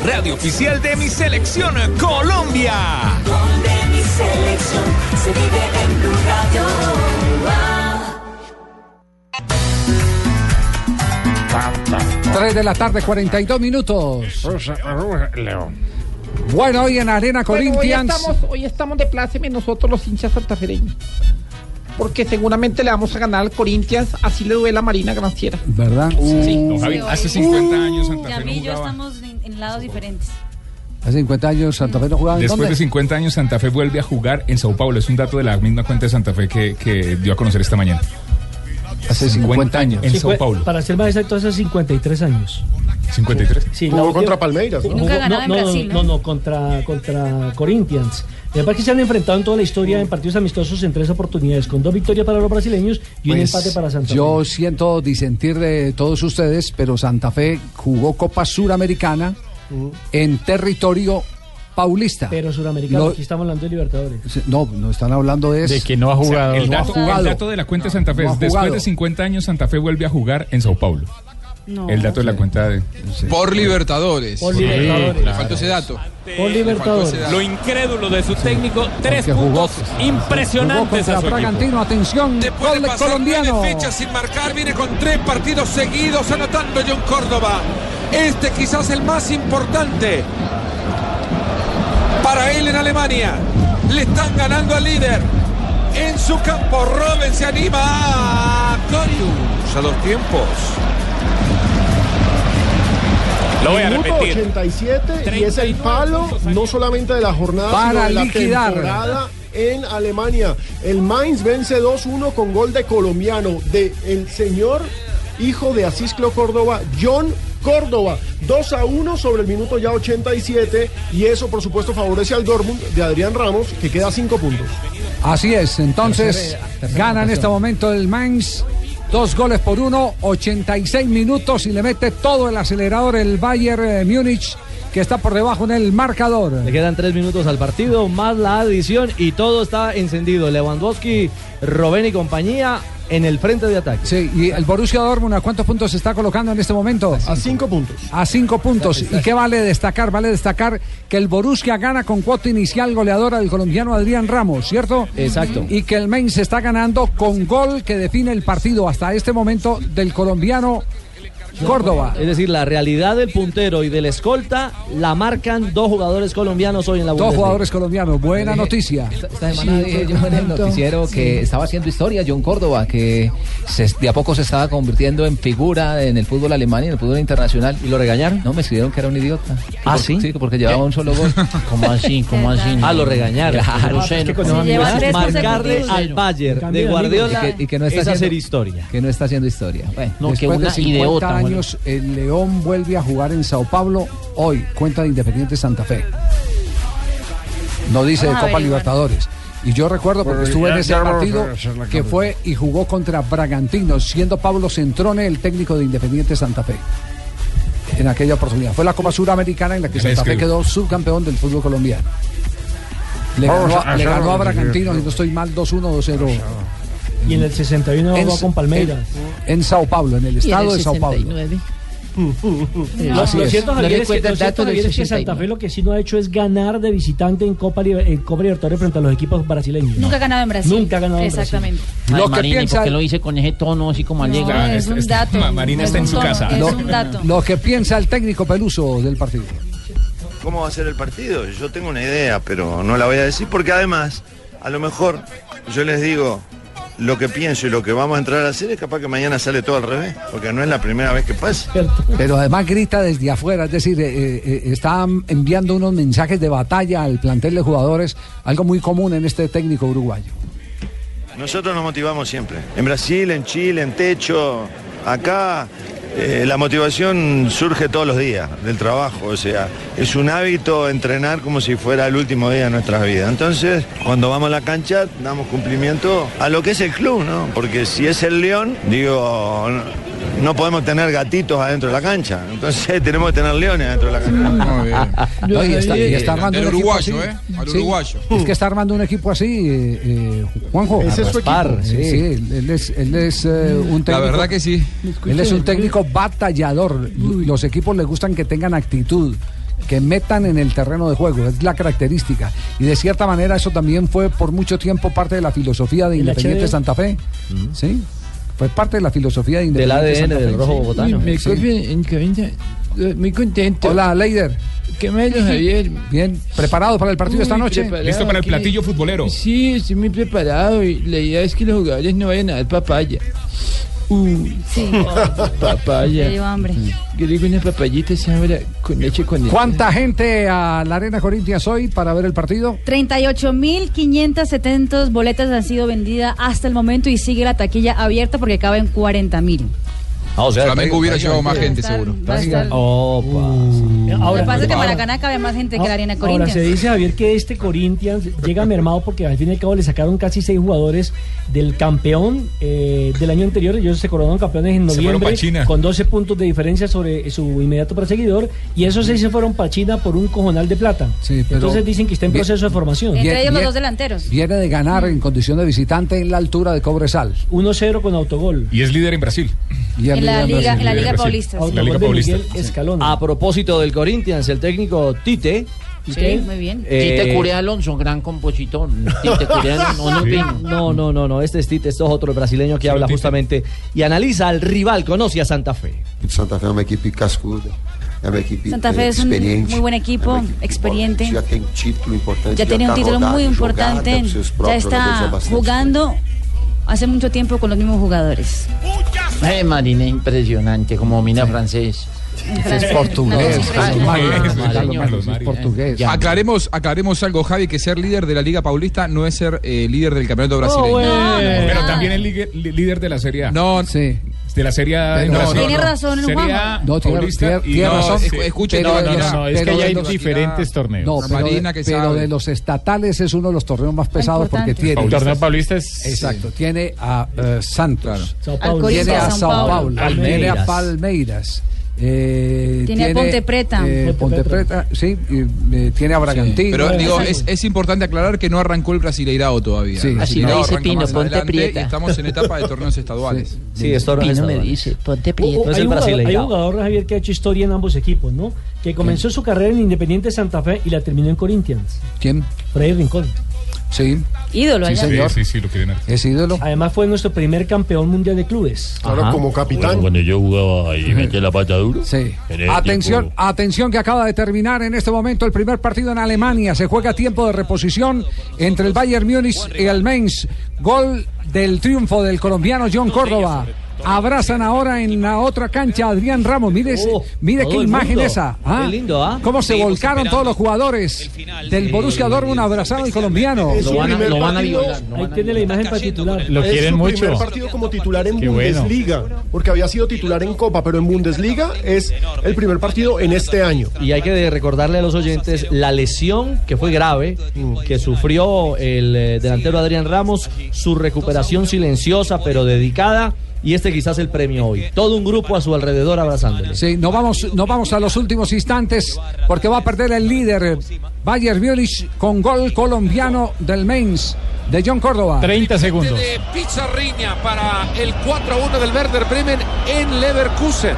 La radio oficial de mi selección Colombia. Gol de mi selección, se vive en Blue Radio. Guau. 3 de la tarde, 42 minutos. León. Bueno, hoy en Arena Bueno, hoy, Corinthians. estamos, hoy estamos de pláceme nosotros los hinchas santafereños. Porque seguramente le vamos a ganar al Corinthians, así le duele a Marina Granciera. ¿Verdad? Sí. No, Javi, hace 50 años Santa Fe no jugaba. estamos en, en lados diferentes. Hace 50 años Santa Fe no jugaba en Después dónde? de 50 años, Santa Fe vuelve a jugar en Sao Paulo. Es un dato de la misma cuenta de Santa Fe que, que dio a conocer esta mañana. Hace 50 años. En Sí, Sao Paulo. Para ser más exacto, hace 53 años. 53. Sí, Jugó contra Palmeiras, ¿no? Nunca ganaba en Brasil, no, ¿no? no, contra, contra Corinthians. Me parece que se han enfrentado en toda la historia en partidos amistosos en tres oportunidades, con dos victorias para los brasileños y un Pues, empate para Santa Fe. Yo siento disentir de todos ustedes, pero Santa Fe jugó Copa Suramericana en territorio paulista. Pero suramericano, aquí estamos hablando de Libertadores. No, no están hablando de eso. De que no ha jugado. el, no ha dato, jugado. el dato de la cuenta de Santa Fe No ha es, después de 50 años, Santa Fe vuelve a jugar en Sao Paulo. No. El dato de la cuenta de... Por Libertadores. Por Libertadores. Le faltó ese dato. Por Libertadores. Lo incrédulo de su técnico, tres jugó- puntos impresionantes Jugó a su contra equipo. Bragantino, atención, Después gol de pasar colombiano. nueve fechas sin marcar, viene con tres partidos seguidos anotando John Córdoba. Este quizás el más importante para él en Alemania. Le están ganando al líder. En su campo, Robben se anima a Corius a dos tiempos. Lo voy a Minuto repetir. 87 y es el palo no solamente de la jornada, Para sino de la liquidar. temporada en Alemania. El Mainz vence 2-1 con gol de colombiano de el señor hijo de Asisclo Córdoba, John Córdoba. 2 a 1 sobre el minuto ya 87 y eso por supuesto favorece al Dortmund de Adrián Ramos que queda a 5 puntos. Así es, entonces Tercera- tercera gana en este momento el Mainz. Dos goles por uno, 86 minutos y le mete todo el acelerador el Bayern eh, Múnich que está por debajo en el marcador. Le quedan tres minutos al partido, más la adición y todo está encendido. Lewandowski, Robben y compañía en el frente de ataque. Sí, y el Borussia Dortmund, ¿a cuántos puntos se está colocando en este momento? A 5 puntos. A cinco puntos. ¿Y qué vale destacar? Vale destacar que el Borussia gana con cuota inicial goleadora del colombiano Adrián Ramos, ¿cierto? Exacto. Y que el Mainz está ganando con gol que define el partido hasta este momento del colombiano Córdoba. Es decir, la realidad del puntero y del escolta la marcan dos jugadores colombianos hoy en la Dos Bundesliga. jugadores colombianos, buena noticia. Esta semana dije yo en el noticiero que estaba haciendo historia John Córdoba, que se- de a poco se estaba convirtiendo en figura en el fútbol alemán y en el fútbol internacional. ¿Y lo regañaron? No, me escribieron que era un idiota. ¿Ah, Por- sí? Sí, porque llevaba un solo gol. ¿Cómo así? ¿Cómo así? Ah, lo regañaron. Claro. Es que con Se ese lleva nivel- tres Marcarle al Bayern de Guardiola Y que, y que no está es hacer haciendo historia. Que no está haciendo historia. Bueno, No, que una de 50 idiota. Años, el León vuelve a jugar en Sao Paulo hoy, cuenta de Independiente Santa Fe. No dice de Copa. Libertadores. Y yo recuerdo porque Pero estuve en ese partido que fue y jugó contra Bragantino, siendo Pablo Centrone el técnico de Independiente Santa Fe. En aquella oportunidad. Fue la Copa Suramericana en la que Santa Fe que- quedó subcampeón del fútbol colombiano. Le ganó, a le ganó Bragantino, si no estoy mal, 2-1, 2-0. Y en el 61 En- jugó con Palmeiras. En, en Sao Paulo, en el Y en estado el de Sao Paulo. 69. Lo, cierto, Javier, es que, cuenta lo el cierto, dato del Javier, es que 69. Santa Fe lo que sí no ha hecho es ganar de visitante en Copa, en Copa Libertadores frente a los equipos brasileños. Nunca ha ganado en Brasil. Nunca ha ganado en Brasil. Ay, Lo que Marina, ¿y piensa por qué el- lo hice con ese tono así como No, alegre? es un está- dato. Ma- Marina es está en su tono, casa. Es Lo, un dato. lo que piensa el técnico Peluso del partido. ¿Cómo va a ser el partido? Yo tengo una idea, pero no la voy a decir porque además, a lo mejor yo les digo, lo que pienso y lo que vamos a entrar a hacer es capaz que mañana sale todo al revés, porque no es la primera vez que pasa. Pero además grita desde afuera, es decir, eh, eh, está enviando unos mensajes de batalla al plantel de jugadores, algo muy común en este técnico uruguayo. Nosotros nos motivamos siempre. En Brasil, en Chile, en Techo, acá. Eh, la motivación surge todos los días del trabajo, o sea, es un hábito entrenar como si fuera el último día de nuestras vidas. Entonces, cuando vamos a la cancha, damos cumplimiento a lo que es el club, ¿no? Porque si es el León, digo, no, no podemos tener gatitos adentro de la cancha, entonces tenemos que tener leones adentro de la cancha. No, y está, y está armando El un equipo uruguayo, así. ¿eh? Al Sí, uruguayo. Es que está armando un equipo así, eh, eh, Juanjo. Ese es su equipo. Sí, Sí. sí, él es, él es eh, un técnico. La verdad que sí. Él es un técnico batallador. Los equipos les gustan que tengan actitud, que metan en el terreno de juego. Es la característica. Y de cierta manera eso también fue por mucho tiempo parte de la filosofía de El Independiente HD. Santa Fe. Sí. Fue parte de la filosofía de Del Independiente ADN Santa Fe. del rojo bogotano. Sí. Sí. Muy contento. Hola, Leider. ¿Qué más, don Javier? Bien, ¿preparado para el partido esta noche? preparado, aquí. Sí, estoy muy preparado y la idea es que los jugadores no vayan a dar papaya. Uh, Sí. papaya. Ya llevo hambre. Yo digo una papayita ahora con leche condensada. ¿Cuánta gente a la Arena Corintias hoy para ver el partido? 38.570 boletas han sido vendidas hasta el momento y sigue la taquilla abierta porque caben 40.000. Ah, o sea, Flamengo hubiera llevado más gente, seguro. va a estar- Opa. Lo que pasa es que ahora- Maracaná cabe más gente que la Arena Ahora Corinthians. se dice, Javier, que este Corinthians llega mermado porque al fin y al cabo le sacaron casi seis jugadores del campeón eh, del año anterior. Ellos se coronaron campeones en Se fueron noviembre con 12 puntos de diferencia sobre su inmediato perseguidor y esos seis se fueron para China por un cojonal de plata. pero- Entonces dicen que está en proceso de formación. Entre ellos los dos delanteros. Viene de ganar en condición de visitante en la altura de Cobresal. 1-0 con autogol. Y es líder en Brasil. Y En la Liga, en la Liga. Paulista. sí. La Liga Paulista. A propósito del Corinthians, el técnico Tite. Sí, muy bien. Eh, Tite Cure Alonso, gran compositor. Tite Cure Alonso, no, no. No, no, no, no, este es Tite, esto es otro brasileño que habla justamente y analiza al rival, conoce a Santa Fe. Santa Fe é uma equipe cascuda, Santa Fe es un muy buen equipo, experiente. Ya tiene un título muy importante. Ya está jugando hace mucho tiempo con los mismos jugadores. Eh, Marina, impresionante, como mina francés. Es portugués, portugués, portugués. Aclaremos, aclaremos algo, Javi, que ser líder de la Liga Paulista no es ser eh, líder del campeonato brasileño. Pero también es líder, líder de la Serie A. No, sí. De la Serie A No, Brasil. Tiene razón, Serie. A, No, tiene- Paulista tiene- no, razón. Pero no, no, no, es que ya hay los- diferentes torneos. No, pero, Marina, de, que pero sabe. de los estatales es uno de los torneos más pesados porque tiene. El torneo paulista es. Exacto, tiene a eh, Santos, tiene a Sao. Paulo, tiene a Palmeiras. Eh, Tiene a Ponte Preta. eh, Ponte Preta, sí, y, eh, tiene a Bragantino. Pero digo, es, es importante aclarar que no arrancó el Brasileirao todavía. Sí. Brasileirao arranca Pino, ponte prieta. y estamos en etapa de torneos estaduales. Sí, es Pino me dice, ponte Uh, prieto. No es hay, el jugador, hay un jugador, Javier, que ha hecho historia en ambos equipos, ¿no? Que comenzó su carrera en Independiente Santa Fe y la terminó en Corinthians. ¿Quién? Freddy Rincón. Sí, Ídolo Sí, allá. señor. Sí, sí, lo quieren hacer. es ídolo. Además fue nuestro primer campeón mundial de clubes. Claro, Ajá. como capitán. Cuando yo jugaba ahí metí la pata duro. Sí. Atención, tiempo- atención que acaba de terminar en este momento el primer partido en Alemania. Se juega tiempo de reposición entre el Bayern Múnich y el Mainz. Gol del triunfo del colombiano John Córdoba. Abrazan ahora en la otra cancha a Adrián Ramos. Mire, Oh, mire qué imagen mundo. esa. ¿ah? Qué lindo, ¿ah? Cómo se volcaron todos los jugadores del Borussia Dortmund abrazando al colombiano. Es su Lo van a- lo van a partido- violar, lo Ahí tiene la imagen para titular. Lo es quieren su mucho. primer partido como titular en Qué bueno. Bundesliga, porque había sido titular en Copa, pero en Bundesliga es el primer partido en este año. Y hay que recordarle a los oyentes la lesión que fue grave, que sufrió el eh, delantero Adrián Ramos, su recuperación silenciosa pero dedicada, y este quizás el premio hoy. Todo un grupo a su alrededor abrazándole. Sí, no vamos, no vamos a los últimos instantes porque va a perder el líder Bayern Múnich con gol colombiano del Mainz de John Córdoba. 30 segundos. De Pizarriña para el 4-1 del Werder Bremen en Leverkusen.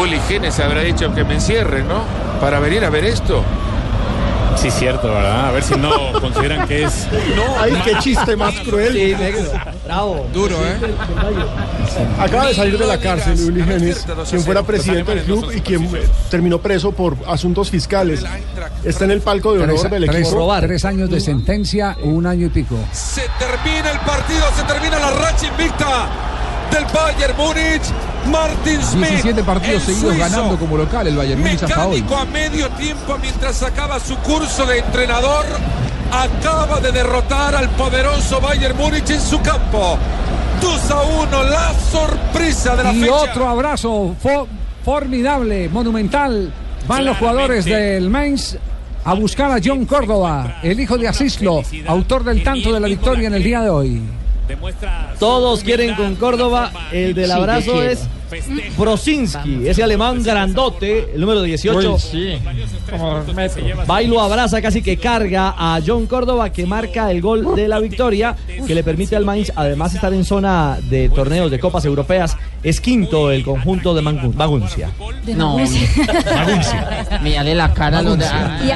Uli Genes habrá dicho que me encierren, ¿no? Para venir a ver esto. Sí, cierto, ¿verdad? A ver si no consideran que es. No, ay, qué chiste más cruel. Sí, negro. Bravo. Duro, ¿eh? Acaba de salir de la cárcel Uli Genes, quien fuera presidente del club y quien terminó preso por asuntos fiscales. Está en el palco de honor del tres- equipo. tres años de sentencia, un año y pico. Se termina el partido, se termina la racha invicta del Bayern Múnich. Martin Smith. 17 partidos el seguidos suizo, ganando como local el Bayern Múnich hasta hoy. Mecánico a medio tiempo mientras sacaba su curso de entrenador. Acaba de derrotar al poderoso Bayern Múnich en su campo. 2 a 1, la sorpresa de la Y fecha. otro abrazo fo- formidable, monumental. Van los jugadores del Mainz a buscar a John Córdoba, el hijo de Asislo, autor del tanto de la victoria en el día de hoy. Todos quieren con Córdoba. El del abrazo es Brosinski, ese alemán grandote, el número 18. Uy, sí. Como dos metros. Va y lo abraza, casi que carga a John Córdoba, que marca el gol de la victoria, que le permite al Mainz, además estar en zona de torneos de copas europeas. Es quinto el conjunto de Maguncia. No, mírale la cara.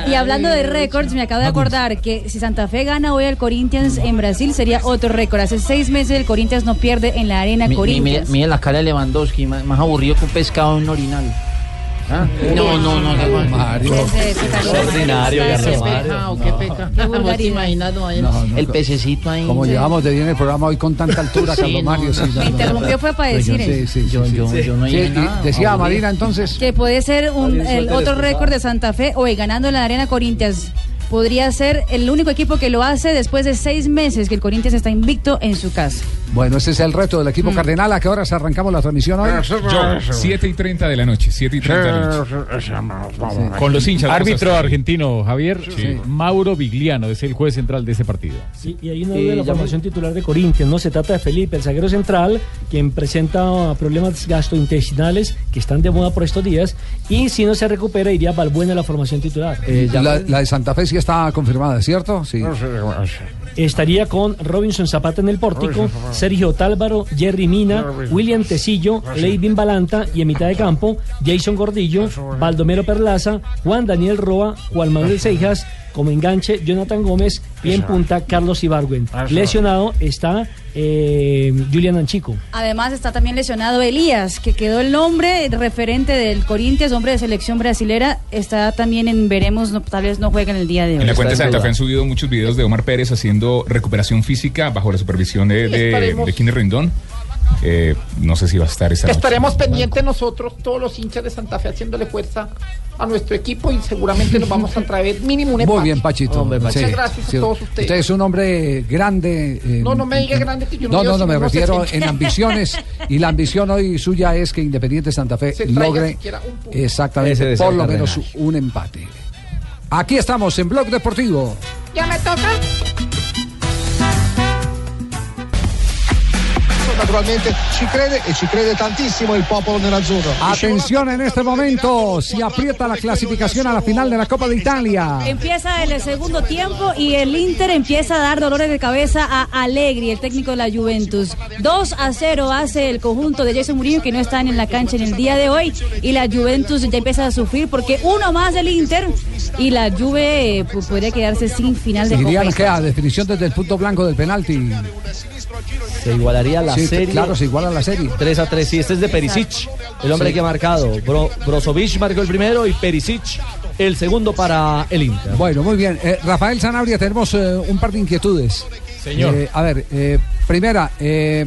Y, y hablando de récords, me acabo de acordar que si Santa Fe gana hoy al Corinthians en Brasil sería otro récord. Hace seis meses el Corinthians no pierde en la arena Mi- Corinthians. mire la cara de Lewandowski, más, más aburrido que un pescado en un orinal. ¿Ah? No, no, no, no. Mario. Extraordinario, Qué Carlos Mario. pecado, qué pecado. Qué ¿Vos te vulgaridad. imaginas, no, el, pececito ahí? Como Sí. llevamos de bien el programa hoy con tanta altura, Sí, Carlos no, Mario. sí, no, no, Me interrumpió fue para decir eso. sí, Yo, sí, yo, sí. yo no decía. Marina entonces. Que puede ser un, el otro récord de Santa Fe hoy ganando en la arena Corinthians. Podría ser el único equipo que lo hace después de seis meses que el Corinthians está invicto en su casa. Bueno, ese es el reto del equipo cardenal. ¿A qué horas arrancamos la transmisión hoy? Yo, 7 y 30 de la noche, 7 y 30 de la noche. Con los hinchas. Árbitro argentino, Javier. Mauro Vigliano es el juez central de ese partido. Sí, y hay una Eh, duda de la formación titular de Corinthians, ¿no? Se trata de Felipe, el zaguero central, quien presenta problemas gastrointestinales que están de moda por estos días. Y si no se recupera, iría Balbuena a la formación titular. Eh, ya- La, la de Santa Fe sí está confirmada, ¿cierto? Sí. Estaría con Robinson Zapata en el pórtico, Sergio Tálvaro, Jerry Mina, William Tecillo, Leivin Balanta y en mitad de campo, Jason Gordillo, Baldomero Perlaza, Juan Daniel Roa, Juan Manuel Seijas, como enganche Jonathan Gómez y en punta Carlos Ibargüen. Lesionado está eh, Julian Anchico. Además está también lesionado Elías, que quedó el nombre referente del Corinthians, hombre de selección brasilera. Está también en veremos, no, tal vez no juega en el día de hoy. En la cuenta de Santa. Fe han subido muchos videos de Omar Pérez haciendo recuperación física bajo la supervisión de, de, de Kine Rendón. Eh, no sé si va a estar esta noche. Estaremos pendientes nosotros, todos los hinchas de Santa Fe, haciéndole fuerza a nuestro equipo y seguramente nos vamos a traer mínimo un empate. Muy bien, Pachito. Hombre, Pachito. Muchas gracias a todos ustedes. Usted es un hombre grande. eh, No, no me diga grande que yo no No, no, no, me refiero 60. en ambiciones. Y la ambición hoy suya es que Independiente Santa Fe Se logre un exactamente por lo cardenal. menos un empate. Aquí estamos en Blog Deportivo. Ya me toca. Naturalmente ci crede e ci crede tantissimo il popolo nerazzurro. Atención en este momento, si aprieta la clasificación a la final de la Copa de Italia. Empieza el segundo tiempo y el Inter empieza a dar dolores de cabeza a Allegri, el técnico de la Juventus. 2 a 0 hace el conjunto de Jason Murillo que no están en la cancha en el día de hoy y la Juventus ya empieza a sufrir porque uno más del Inter y la Juve eh, pues, podría quedarse sin final de Dirían Copa. que a definición desde el punto blanco del penalti. Se igualaría la Sí, serie. claro, se iguala la serie. 3 a 3. Sí, este es de Perisic, el hombre Sí. que ha marcado. Bro, Brozovic marcó el primero y Perisic el segundo para el Inter. Bueno, muy bien. Eh, Rafael Sanabria, tenemos eh, un par de inquietudes. Señor. Eh, a ver, eh, primera, eh,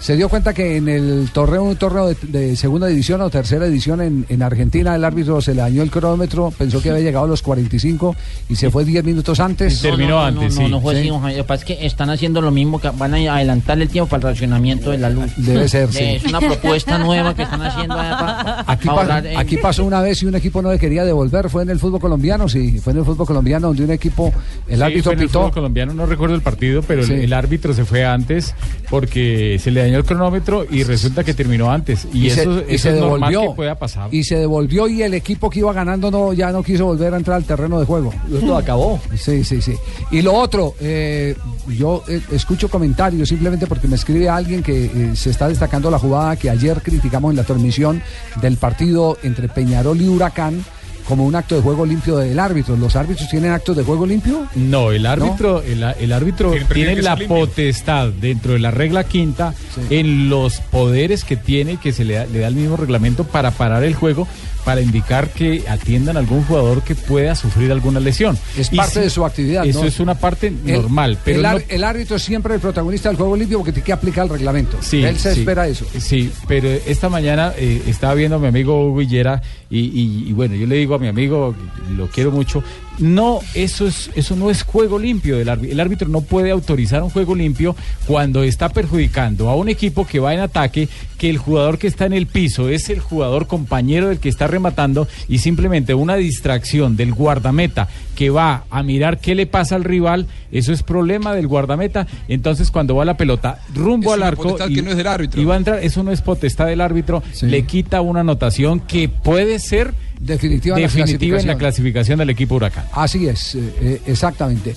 se dio cuenta que en el torneo, un torneo de, de segunda división o tercera división en, en Argentina, el árbitro se le dañó el cronómetro, pensó que había llegado a los 45 y se fue 10 minutos antes. No, no, no, no, no, no fue así, que pasa es que están haciendo lo mismo, que van a adelantar el tiempo para el racionamiento de la luz. Debe ser, sí. Es una propuesta nueva que están haciendo para, Aquí, para pa- en- aquí pasó una vez y un equipo no le quería devolver, fue en el fútbol colombiano, sí, fue en el fútbol colombiano donde un equipo, el Sí, árbitro fue en el pitó. fútbol colombiano, no recuerdo el partido, pero el- Sí. el, árbitro se fue antes porque se le dañó el cronómetro y resulta que terminó antes. Y, se- eso, y eso se es normal devolvió. que pueda pasar. Y se devolvió y el equipo que iba ganando no ya no quiso volver a entrar al terreno de juego. Esto acabó. Sí, sí, sí. Y lo otro, eh, yo eh, escucho comentarios simplemente porque me escribe alguien que eh, se está destacando la jugada que ayer criticamos en la transmisión del partido entre Peñarol y Huracán como un acto de juego limpio del árbitro. ¿Los árbitros tienen actos de juego limpio? No, el árbitro, el, el árbitro Tiene- la limpio. potestad dentro de la regla quinta en los poderes que tiene, que se le da, le da el mismo reglamento para parar el juego, para indicar que atiendan a algún jugador que pueda sufrir alguna lesión. Es Y parte si- de su actividad. Eso ¿no? es una parte El- normal, pero el, no- el árbitro es siempre el protagonista del juego limpio porque tiene que aplicar el reglamento. Sí, Él se sí. espera eso. Sí, pero esta mañana eh, estaba viendo a mi amigo Hugo Villera y, y- y bueno, yo le digo a mi amigo, lo quiero mucho, no, eso, es, eso no es juego limpio del árbitro. El árbitro no puede autorizar un juego limpio cuando está perjudicando a un equipo que va en ataque, que el jugador que está en el piso es el jugador compañero del que está rematando y simplemente una distracción del guardameta que va a mirar qué le pasa al rival, eso es problema del guardameta. Entonces cuando va la pelota rumbo Es al arco potestad que no es del árbitro. y va a entrar, eso no es potestad del árbitro, le quita una anotación que puede ser definitiva, en la definitiva en la clasificación. del equipo Huracán. Así es, eh, eh, exactamente.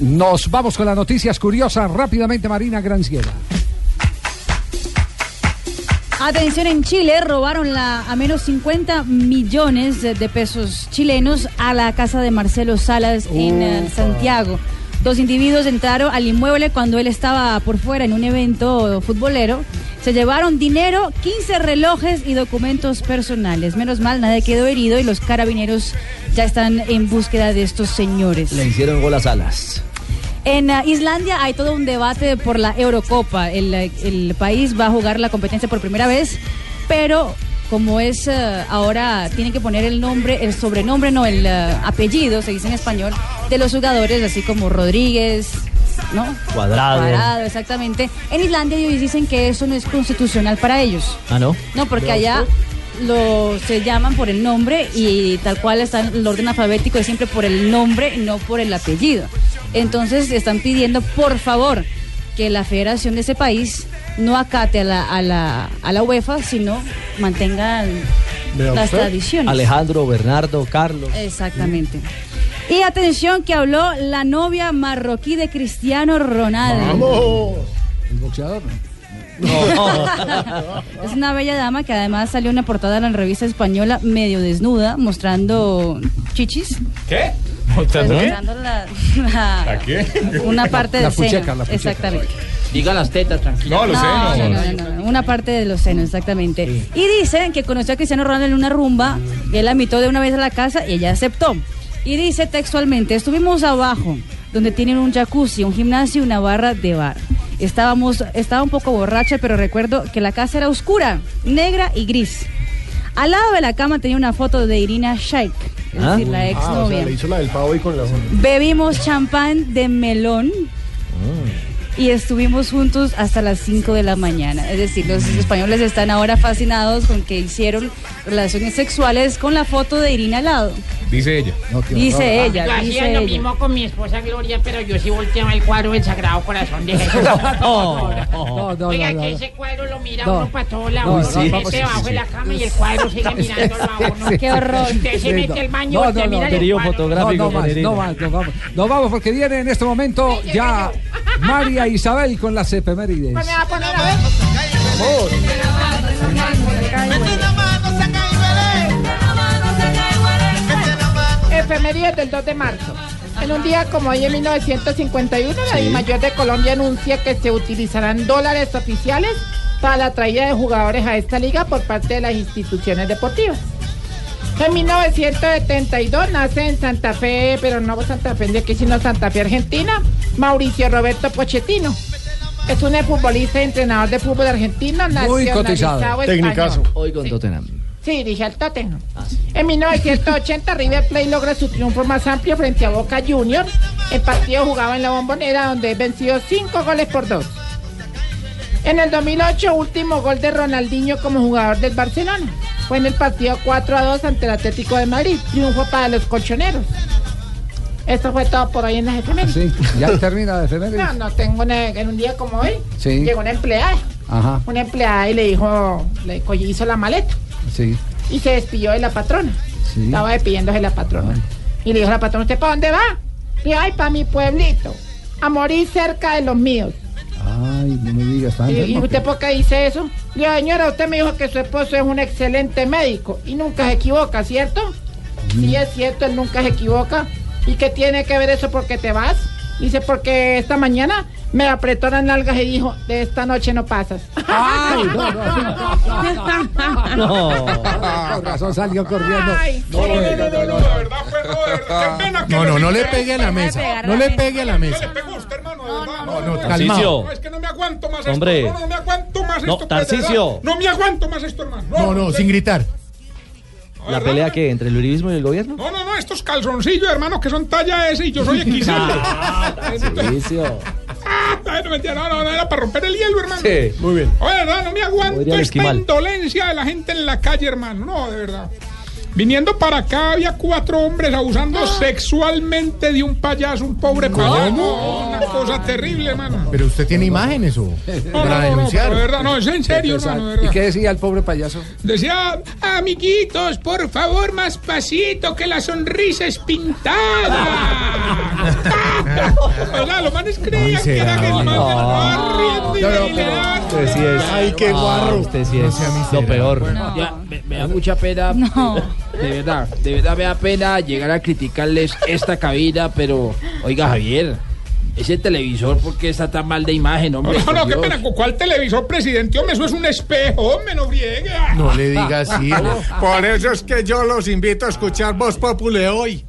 Nos vamos con las noticias curiosas rápidamente, Marina Granciera. Atención, en Chile robaron la, a menos 50 millones de, de pesos chilenos a la casa de Marcelo Salas en eh, Santiago. Dos individuos entraron al inmueble cuando él estaba por fuera en un evento futbolero. Se llevaron dinero, 15 relojes y documentos personales. Menos mal, nadie quedó herido y los carabineros ya están en búsqueda de estos señores. Le hicieron gol a Salas. En uh, Islandia hay todo un debate por la Eurocopa. El, el país va a jugar la competencia por primera vez, pero como es eh, ahora tiene que poner el nombre, el sobrenombre, no el eh, apellido, se dice en español, de los jugadores, así como Rodríguez, ¿no? Cuadrado. Cuadrado, exactamente. En Islandia ellos dicen que eso no es constitucional para ellos. Ah, ¿no? No, porque allá lo se llaman por el nombre y tal cual está el orden alfabético es siempre por el nombre y no por el apellido. Entonces están pidiendo por favor que la federación de ese país no acate a la, a la, a la UEFA, sino mantenga Vea las usted. tradiciones. Alejandro, Bernardo, Carlos. Exactamente. Y atención que habló la novia marroquí de Cristiano Ronaldo. El boxeador, Es una bella dama que además salió en una portada de la revista española medio desnuda, mostrando chichis. ¿Qué? Mostrando, qué? la, la- qué? una parte La del seno. pucheca, la pucheca. Exactamente. Diga las tetas, tranquilo. No, los No, senos. no, no, no, no, una parte de los senos, exactamente. Y dicen que conoció a Cristiano Ronaldo en una rumba, y él la invitó de una vez a la casa y ella aceptó. Y dice textualmente, estuvimos abajo, donde tienen un jacuzzi, un gimnasio y una barra de bar. Estábamos, estaba un poco borracha, pero recuerdo que la casa era oscura, negra y gris. Al lado de la cama tenía una foto de Irina Shayk, es decir, la ex Ah, o sea, novia. le hizo la del pavo y con la... Bebimos champán de melón y estuvimos juntos hasta las 5 de la mañana. Es decir, los españoles están ahora fascinados con que hicieron relaciones sexuales con la foto de Irina al lado. Dice ella. Dice ella, Yo dice hacía lo ella. mismo con mi esposa Gloria, pero yo sí volteaba el cuadro del Sagrado Corazón de Jesús. No, no, Oiga, no, que no. ese cuadro lo mira No. uno para todos No, lados. no, Uno se sí, debajo sí, de la cama y el cuadro sigue mirándolo a uno. Qué horror. Usted se mete al baño No, no, no, mira el cuadro. No, no más, no más, no vamos. Nos vamos porque viene en este momento ya María Isabel con las efemérides. Pues me va a poner a ver. Efemérides del 2 de marzo. En un día como hoy en 1951, la Sí. DIMAYOR de Colombia anuncia que se utilizarán dólares oficiales para la traída de jugadores a esta liga por parte de las instituciones deportivas. En 1972 nace en Santa Fe, pero no Santa Fe de aquí, sino Santa Fe, Argentina, Mauricio Roberto Pochettino. Es un futbolista y entrenador de fútbol argentino, Muy cotizado. español. Hoy con Tottenham. Sí, dirige al Tottenham. En 1980 River Plate logra su triunfo más amplio frente a Boca Juniors. El partido jugaba en la bombonera donde venció 5 goles por 2. En el 2008 último gol de Ronaldinho como jugador del Barcelona. Fue en el partido 4 a 2 ante el Atlético de Madrid. Triunfo para los colchoneros. Esto fue todo por hoy en las efemérides. Sí, ya termina de efemérides. No, no tengo una- en un día como hoy. Sí. Llegó una empleada. Ajá, Una empleada y le dijo, le hizo la maleta sí. y se despidió de la patrona. Sí. Estaba despidiéndose de la patrona. Y le dijo a la patrona, ¿usted para dónde va? Dijo, ay, para mi pueblito. A morir cerca de los míos. Ay, no me digas tanto. ¿Y, usted por qué dice eso? Digo, señora, usted me dijo que su esposo es un excelente médico y nunca se equivoca, ¿cierto? Sí, es cierto, él nunca se equivoca. ¿Y qué tiene que ver eso porque te vas? Dice, porque esta mañana me apretó las nalgas y dijo, de esta noche no pasas. Ay, no, no, No. Con razón salió corriendo. Ay, No, no, no, no, no, no, de verdad, pues, no, de verdad, qué pena que No, no, no le pegue a la mesa. No le pegue a la mesa. pegó usted, hermano, de verdad. No, no, calmado. No, es que no me aguanto más Hombre. esto. No, no, no me aguanto más No, esto. pues, de Tarcisio. verdad. No me aguanto más esto, hermano. No, no, sin gritar. ¿La pelea que entre el uribismo y el gobierno? No, no, no, estos calzoncillos, hermano, que son talla S y yo soy XL. Ay, no, no, no, no, era para romper el hielo, hermano. Sí, muy bien. Oye, verdad, no me aguanto Podría esta esquimal. indolencia de la gente en la calle, hermano. No, de verdad. Viniendo para acá había cuatro hombres abusando sexualmente de un payaso, un pobre payaso. No, Una cosa terrible, hermano. Pero usted tiene imágenes o No, para no, no, no, denunciar. de verdad, no, es en serio, hermano, ¿Y qué decía el pobre payaso? Decía, amiguitos, por favor, más pasito, que la sonrisa es pintada. o sea, los manes creían que era que el man No, no, Usted sí es. Ay, qué Ah, guarro. Usted sí No es lo peor. Ya, me, me da mucha pena. No. De verdad, de verdad me da pena llegar a criticarles esta cabina, pero oiga Javier, ese televisor, ¿por qué está tan mal de imagen, hombre? No, no, qué pena. ¿Cuál televisor, presidente? Hombre, eso es un espejo, hombre, no friegue. No le diga así. Por eso es que yo los invito a escuchar Voz Populi hoy.